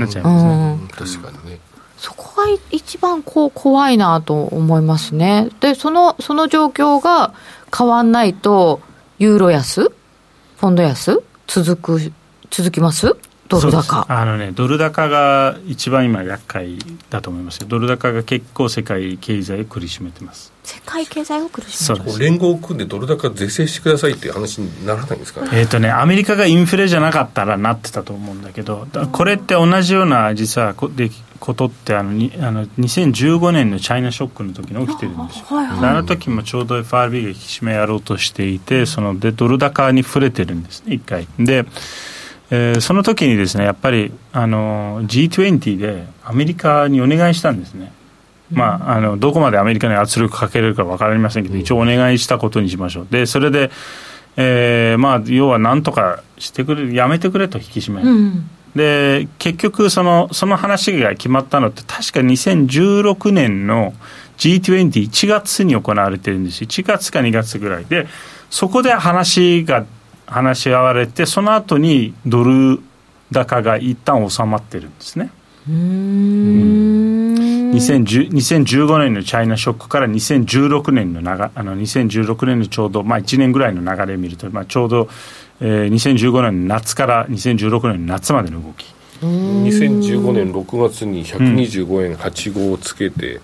そこが一番こう怖いなと思いますね。で、その、その状況が変わんないと、ユーロ安ポンド安続く、続きます？ドル高。あのね、ドル高が一番今、厄介だと思いますよ、ドル高が結構、世界経済を苦しめてます。世界経済を苦しめてます。連合を組んでドル高是正してくださいっていう話にならないんですか、ね、えーとね、アメリカがインフレじゃなかったらなってたと思うんだけど、これって同じような実はでことってあのにあの2015年のチャイナショックの時に起きてるんですよ、はいはい、あの時もちょうど FRB が引き締めやろうとしていて、そのでドル高に触れてるんですね、一回。でえー、その時にですねやっぱりあの G20 でアメリカにお願いしたんですね、まあ、あのどこまでアメリカに圧力かけれるか分かりませんけど、一応お願いしたことにしましょう、でそれで、えーまあ、要はなんとかしてくれ、やめてくれと引き締め、うん、で結局その、その話が決まったのって、確か2016年の G21 月に行われてるんですよ、1月か2月ぐらい。で、そこで話が話し合われてその後にドル高が一旦収まってるんですね。うん。2015年のチャイナショックから2016年の長あの2016年のちょうど、まあ、1年ぐらいの流れを見ると、まあ、ちょうど、えー、2015年の夏から2016年の夏までの動き。2015年6月に125円85をつけて、うん、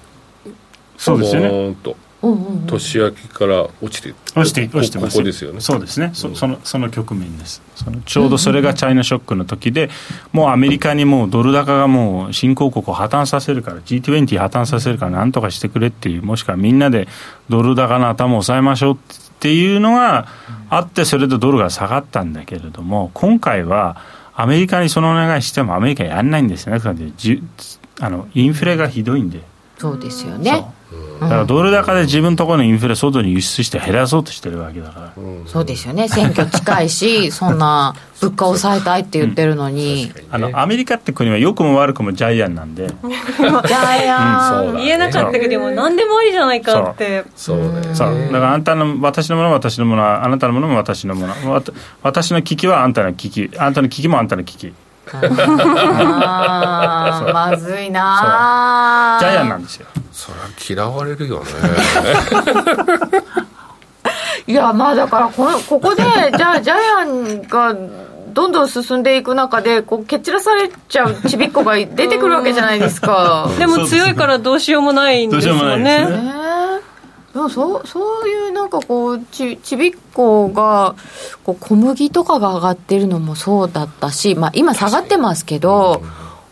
そうですよね年明けから落ちて落ちて落ちてます。ここですよね。そうですね、そそのその局面です。そのちょうどそれがチャイナショックの時でもうアメリカにもうドル高がもう新興国を破綻させるから G20 破綻させるからなんとかしてくれっていうもしくはみんなでドル高の頭を抑えましょうっていうのがあってそれでドルが下がったんだけれども今回はアメリカにそのお願いしてもアメリカやらないんですよね。あのインフレがひどいんで。そうですよねだからドル高で自分のところのインフレ外に輸出して減らそうとしてるわけだから、うん、そうですよね。選挙近いし そんな物価を抑えたいって言ってるのに、うん、あのアメリカって国は良くも悪くもジャイアンなんで。ジャイアン、うん、言えなかったけども何でもありじゃないかって。そう。ね。そう。だからあんたの私のものは私のものはあなたのものも私のもの。私の危機はあんたの危機。あんたの危機もあんたの危機。あまずいなジャイアンなんですよ。それは嫌われるよね。いやまあだからこここでじゃあジャイアンがどんどん進んでいく中でこう蹴っ散らされちゃうちびっこが出てくるわけじゃないですか。でも強いからどうしようもないんですよねそうそういうなんかこうちちびっこがこう小麦とかが上がってるのもそうだったし、まあ、今下がってますけど、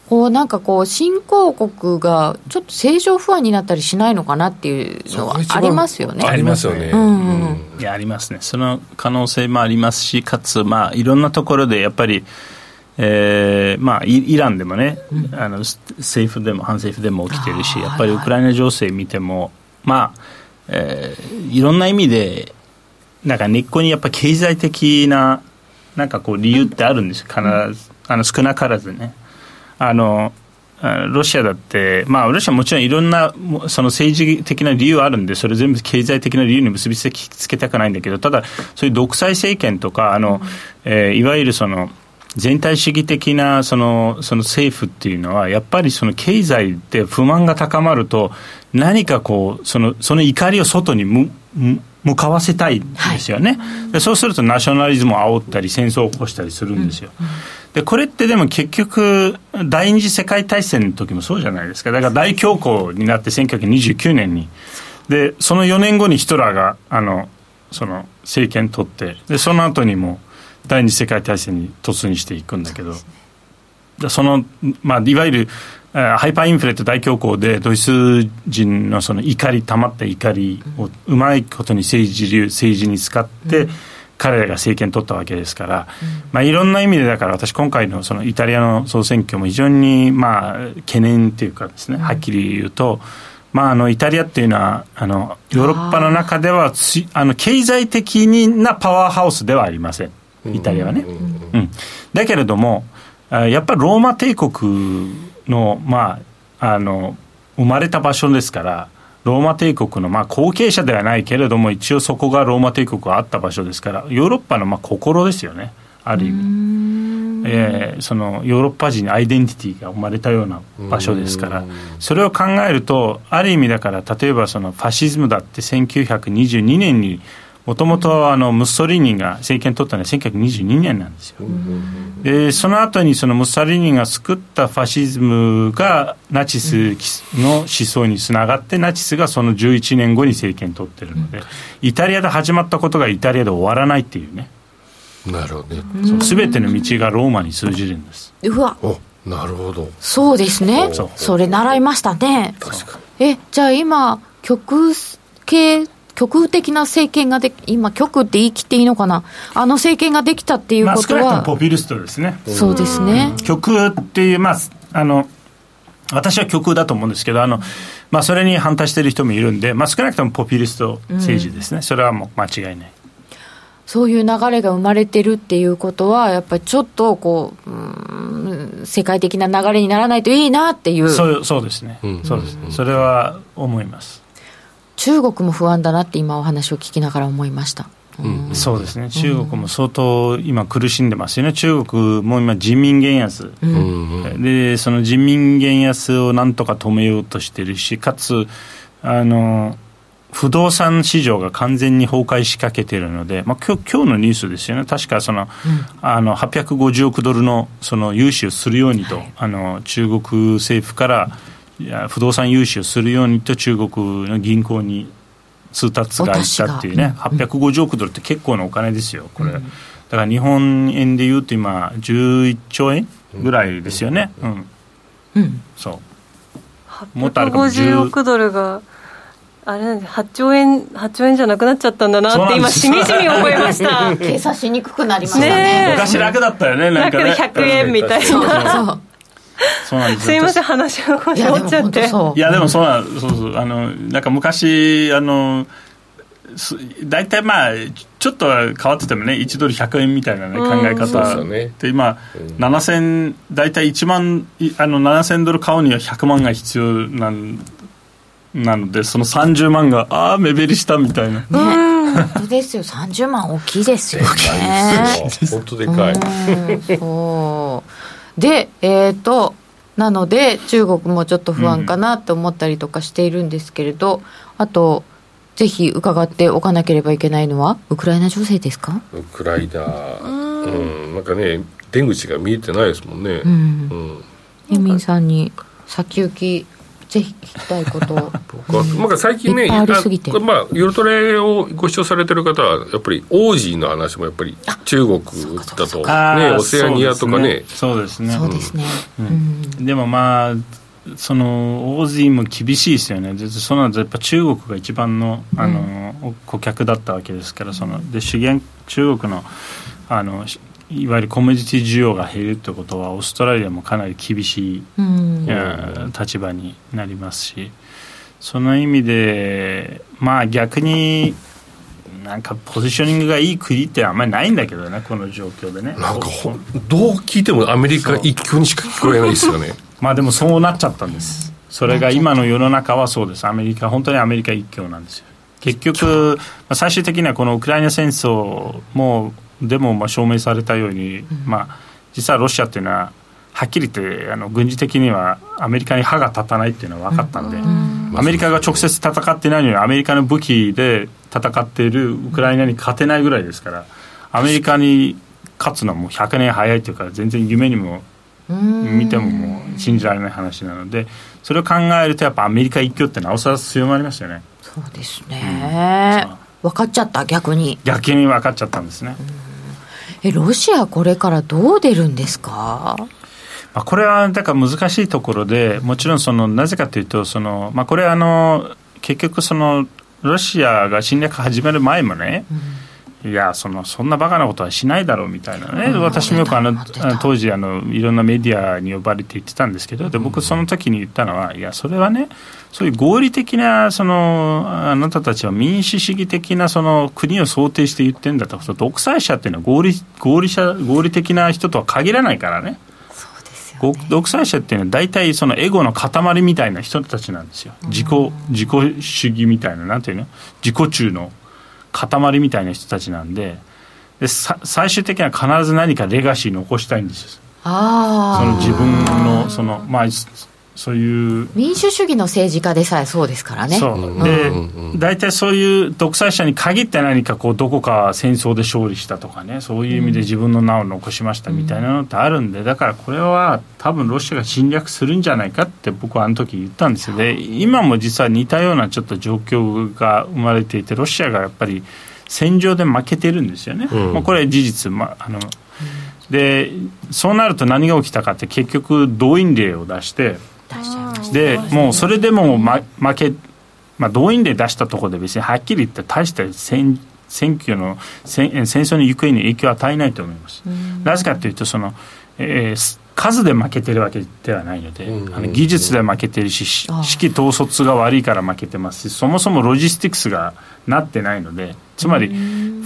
こうなんかこう新興国がちょっと正常不安になったりしないのかなっていうのはありますよね。ありますよね。うん、いやありますね。その可能性もありますし、かつまあいろんなところでやっぱり。えーまあ、イランでもね、うん、あの政府でも反政府でも起きてるし、やっぱりウクライナ情勢見ても、まあえー、いろんな意味でなんか根っこにやっぱ経済的ななんかこう理由ってあるんです必ずあの少なからずね。あのロシアだって、まあ、ロシアもちろんいろんなその政治的な理由あるんで、それ全部経済的な理由に結びつけたくないんだけど、ただ、そういう独裁政権とか、あのえー、いわゆるその全体主義的なそのその政府っていうのは、やっぱりその経済で不満が高まると、何かこう、そのその怒りを外にむ向かわせたいんですよね、はい、そうするとナショナリズムを煽ったり、戦争を起こしたりするんですよ。でこれってでも結局、第二次世界大戦の時もそうじゃないですか、だから大恐慌になって1929年に、でその4年後にヒトラーがあのその政権取って、でその後にも第二次世界大戦に突入していくんだけど、その、まあ、いわゆるハイパーインフレと大恐慌でドイツ人のその怒り、たまった怒りをうまいことに政治流、政治に使って、彼らが政権取ったわけですから、まあ、いろんな意味でだから私今回のそのイタリアの総選挙も非常にまあ懸念というかですね、はっきり言うと、まあ、あのイタリアっていうのはあのヨーロッパの中ではつあの経済的なパワーハウスではありませんイタリアはね。うん、だけれどもやっぱりローマ帝国の,、まあ、あの生まれた場所ですからローマ帝国のまあ後継者ではないけれども一応そこがローマ帝国があった場所ですからヨーロッパのまあ心ですよね。ある意味、えー、そのヨーロッパ人にアイデンティティが生まれたような場所ですからそれを考えるとある意味だから例えばそのファシズムだって1922年にもともとムッソリーニが政権取ったのは1922年なんですよ。でその後にそのムッソリーニが作ったファシズムがナチスの思想につながってナチスがその11年後に政権取ってるのでイタリアで始まったことがイタリアで終わらないっていうね。なるほどね。全ての道がローマに通じるんです。うわ。なるほど。そうですね。それ習いましたね。えじゃあ今極系極右的な政権がで今、極って言い切っていいのかな、あの政権ができたっていうことは、まあ、ポピュリストですね。そうですね極右っていう、まあ、あの私は極右だと思うんですけど、あのまあ、それに反対している人もいるんで、まあ、少なくともポピュリスト政治ですね、うん、それはもう間違いない。そういう流れが生まれてるっていうことは、やっぱりちょっとこう、う世界的な流れにならないといいなっていう。そうそうですね、うん、そうですね、それは思います。中国も不安だなって今お話を聞きながら思いました。うん、そうですね、中国も相当今、苦しんでますよね、中国も今、人民元安、うん、でその人民元安をなんとか止めようとしてるし、かつ、あの不動産市場が完全に崩壊しかけているので、まあ今日今日のニュースですよね、確かその、うん、あの850億ドルのその融資をするようにと、はい、あの中国政府から不動産融資をするようにと中国の銀行に通達がいったっていうね、850億ドルって結構なお金ですよ、これ。だから日本円でいうと今、11兆円ぐらいですよね。うん。うん、そう。もっとあるかも億ドルがあれなんです8兆円8兆円じゃなくなっちゃったんだなって今しみじみ思いました。計算しにくくなりましたね。昔楽だったよねなんかね。100円みたいなそうなんです。すいません話を持っちゃって。いやでもそう。なんそうそうあのなんか昔あの大体まあちょっと変わっててもね1ドル100円みたいな、ね、考え方。で、今、7000大体1万あの7000ドル買うには100万が必要なんなのでその30万がああ目減りしたみたいな。本当ですよ。30万大きいですよね。本当でかい。そうでえっ、ー、となので中国もちょっと不安かなと思ったりとかしているんですけれど、あとぜひ伺っておかなければいけないのはウクライナ情勢ですか？ウクライナ。うん。なんかね出口が見えてないですもんね。うん、うん、ユミンさんに先行きぜひ聞きたいこと。僕は、なんか最近ね、あまあ、ユルトレをご視聴されてる方は、やっぱりオージーの話もやっぱり中国だと、ね、オセアニアとかね、そうですね、そうですね、うん、でもまあ、そのオージーも厳しいですよね、そのやっぱ中国が一番のあの、うん、顧客だったわけですから、そので資源中国のあのいわゆるコモディティ需要が減るってことはオーストラリアもかなり厳しい、うん、立場になりますしその意味でまあ逆になんかポジショニングがいい国ってあんまりないんだけどねこの状況でね。なんかどう聞いてもアメリカ一強にしか聞こえないですよね。まあでもそうなっちゃったんです。それが今の世の中はそうです。アメリカ本当にアメリカ一強なんですよ。結局最終的にはこのウクライナ戦争もでもまあ証明されたように、まあ、実はロシアっていうのははっきり言ってあの軍事的にはアメリカに歯が立たないっていうのは分かったんで、アメリカが直接戦ってないのにアメリカの武器で戦っているウクライナに勝てないぐらいですからアメリカに勝つのはもう100年早いというか全然夢にも見てももう信じられない話なのでそれを考えるとやっぱアメリカ一強ってなおさら強まりましたよね。そうですね、うん、分かっちゃった逆に。逆に分かっちゃったんですね、えロシアこれからどう出るんですか？まあ、これはだから難しいところで、もちろんそのなぜかというと、そのまあ、これあの、結局その、ロシアが侵略始める前もね、うん、いやその、そんなバカなことはしないだろうみたいなね、うん、私もよくあの当時あの、いろんなメディアに呼ばれて言ってたんですけど、で僕、その時に言ったのは、いや、それはね、そういう合理的なそのあなたたちは民主主義的なその国を想定して言ってるんだと独裁者っていうのは合理合理者合理的な人とは限らないからね。ね、独裁者っていうのは大体そのエゴの塊みたいな人たちなんですよ。自己自己主義みたいななんていうの？自己中の塊みたいな人たちなんでで最終的には必ず何かレガシー残したいんですよ。その自分のそのまあそういう。民主主義の政治家でさえそうですからね。そう。で大体、そういう独裁者に限って何かこうどこか戦争で勝利したとかねそういう意味で自分の名を残しましたみたいなのってあるんでだからこれは多分ロシアが侵略するんじゃないかって僕はあの時言ったんですよ。で今も実は似たようなちょっと状況が生まれていてロシアがやっぱり戦場で負けてるんですよね、うん、まあ、これは事実、まあ、あのでそうなると何が起きたかって結局動員令を出してでもうそれでも、ま、負け、まあ、動員令出したところで別にはっきり言って大した選選挙の戦戦争の行方に影響を与えないと思います。なぜかというとその、えー、数で負けてるわけではないので、あの技術で負けてるし指揮統率が悪いから負けてますしそもそもロジスティクスがなってないのでつまり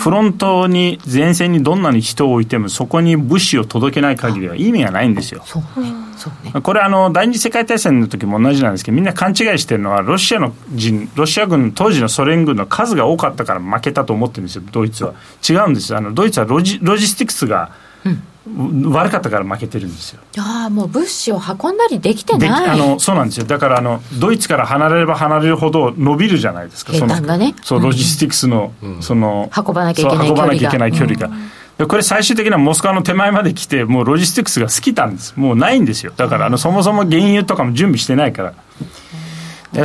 フロントに前線にどんなに人を置いてもそこに物資を届けない限りは意味がないんですよ。そうね。そうね、これあの第二次世界大戦の時も同じなんですけどみんな勘違いしてるのはロシアの人ロシア軍当時のソ連軍の数が多かったから負けたと思ってるんですよドイツは。違うんですあのドイツはロジロジスティクスが、うん悪かったから負けてるんですよ。ああ、もう物資を運んだりできてないあのそうなんですよ。だからあの、ドイツから離れれば離れるほど伸びるじゃないですか、そのね、そうロジスティクスの、うん、その運ばなきゃいけない距離が。運ばなきゃいけない距離が。うん、これ最終的にはモスクワの手前まで来て、もうロジスティクスが尽きたんです。もうないんですよ。だからあの、そもそも原油とかも準備してないから。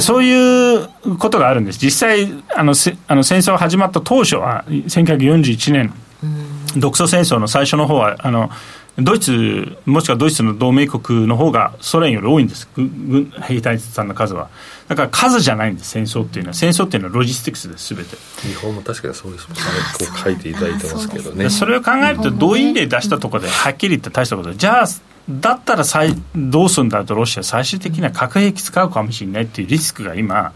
そういうことがあるんです。実際、あの、あの戦争が始まった当初は、1941年、独ソ戦争の最初の方は、あの、ドイツ、もしくはドイツの同盟国の方がソ連より多いんです、軍兵隊さんの数は。だから数じゃないんです、戦争っていうのは。戦争っていうのはロジスティクスです、すべて。日本も確かにそうですもんね、こう書いていただいてますけどね。それを考えると、動員令出したところで、はっきり言って大したことで、じゃあ、だったら最どうするんだとロシア最終的には核兵器使うかもしれないっていうリスクが今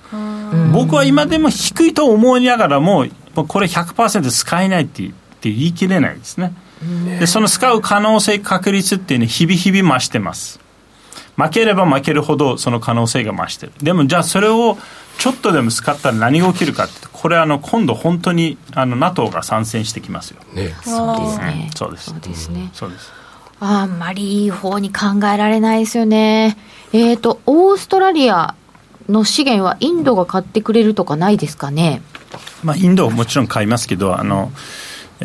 僕は今でも低いと思いながらもこれ100%使えないって言い切れないですね。でその使う可能性確率っていうのは日々日々増してます。負ければ負けるほどその可能性が増してる。でもじゃあそれをちょっとでも使ったら何が起きるかってこれあの今度本当にあの NATO が参戦してきますよ、ね、そうですね、そうです。そうですね、そうです。あんまりいい方に考えられないですよね。えっ、ー、とオーストラリアの資源はインドが買ってくれるとかないですかね？まあインドもちろん買いますけどあの、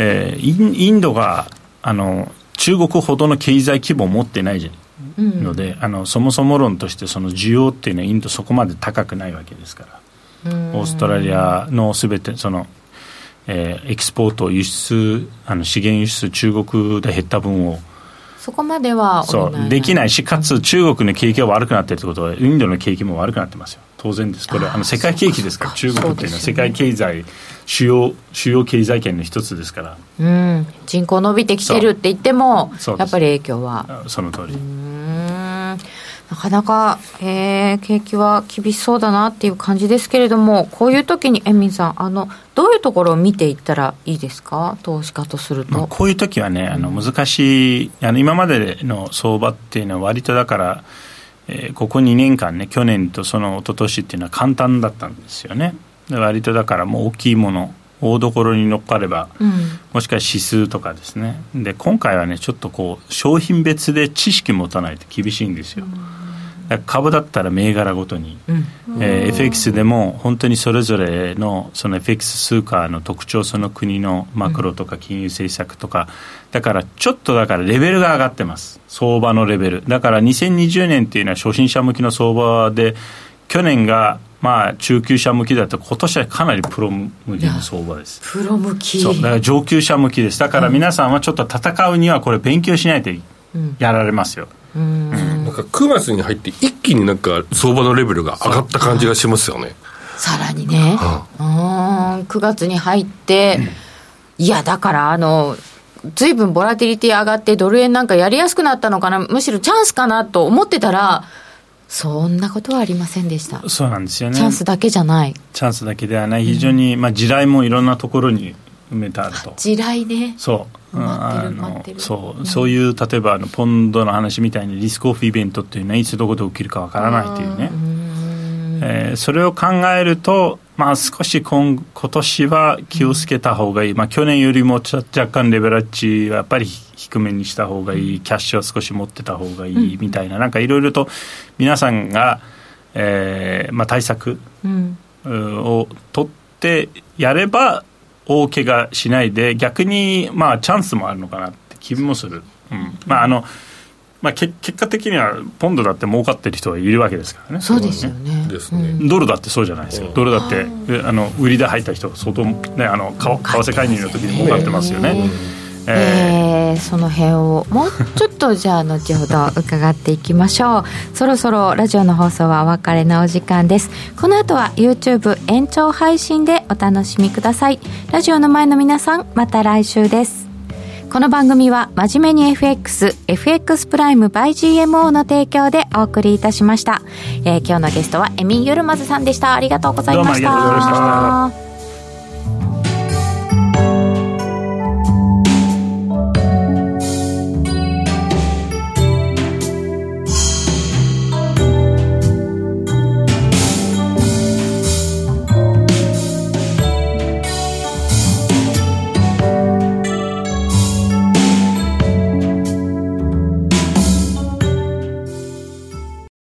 えー、インドがあの中国ほどの経済規模を持ってないので、うん、あのそもそも論としてその需要っていうのはインドそこまで高くないわけですから。オーストラリアのすべてその、えー、エキスポート輸出あの資源輸出中国で減った分をそこまではそうできないしかつ中国の景気が悪くなってるってことはインドの景気も悪くなってますよ。当然です。これあの世界景気ですから中国っていうのは世界経済主要主要経済圏の一つですから、うん、人口伸びてきてるって言ってもやっぱり影響は。その通り。なかなか、えー、景気は厳しそうだなっていう感じですけれども、こういう時に、エミンさん、あのどういうところを見ていったらいいですか、投資家とすると。こういう時はね、あの難しい、あの今までの相場っていうのは、割とだから、えー、ここ2年間ね、去年とその一昨年っていうのは簡単だったんですよね。割とだからもう大きいもの大所に乗っかれば、うん、もしくは指数とかですね。で今回はねちょっとこう商品別で知識持たないと厳しいんですよ、うん、株だったら銘柄ごとに、うん。えー、FX でも本当にそれぞれのその FX 数価の特徴その国のマクロとか金融政策とか、だからちょっとだからレベルが上がってます。相場のレベル。だから2020年っていうのは初心者向きの相場で去年がまあ、中級者向きだと今年はかなりプロ向きの相場です。プロ向き。そうだから上級者向きです。だから皆さんはちょっと戦うにはこれ勉強しないとやられますよ、うん、なんか9月に入って一気になんか相場のレベルが上がった感じがしますよね。さらにね、うん、9月に入って、うん、いやだからあのずいぶんボラティリティ上がってドル円なんかやりやすくなったのかなむしろチャンスかなと思ってたらそんなことはありませんでした。そうなんですよね。チャンスだけじゃない。チャンスだけではない。非常に、うん、まあ、地雷もいろんなところに埋めてあると。地雷ね。そう。あのそう。そういう例えばあのポンドの話みたいにリスクオフイベントっていうのはいつどこで起きるかわからないというね、えー、それを考えるとまあ、少し今今年は気をつけた方がいい、まあ、去年よりも若干レベラッジはやっぱり低めにした方がいい、キャッシュは少し持ってた方がいいみたいな、なんかいろいろと皆さんが、えーまあ、対策を取ってやれば、大怪我しないで、逆に、まあ、チャンスもあるのかなって気もする。うん。まああのまあ、け結果的にはポンドだって儲かってる人がいるわけですからね。そうですよね、ね、ドルだってそうじゃないですか、ドルだってあの売りで入った人相当、ね、あの為替介入の時に儲かってますよね。えー、その辺をもうちょっとじゃあ後ほど伺っていきましょう。そろそろラジオの放送はお別れのお時間です。この後は YouTube 延長配信でお楽しみください。ラジオの前の皆さんまた来週ですこの番組は真面目に FX、FX プライム by GMO の提供でお送りいたしました。えー、今日のゲストはエミン・ユルマズさんでした。ありがとうございました。どうもありがとうございました。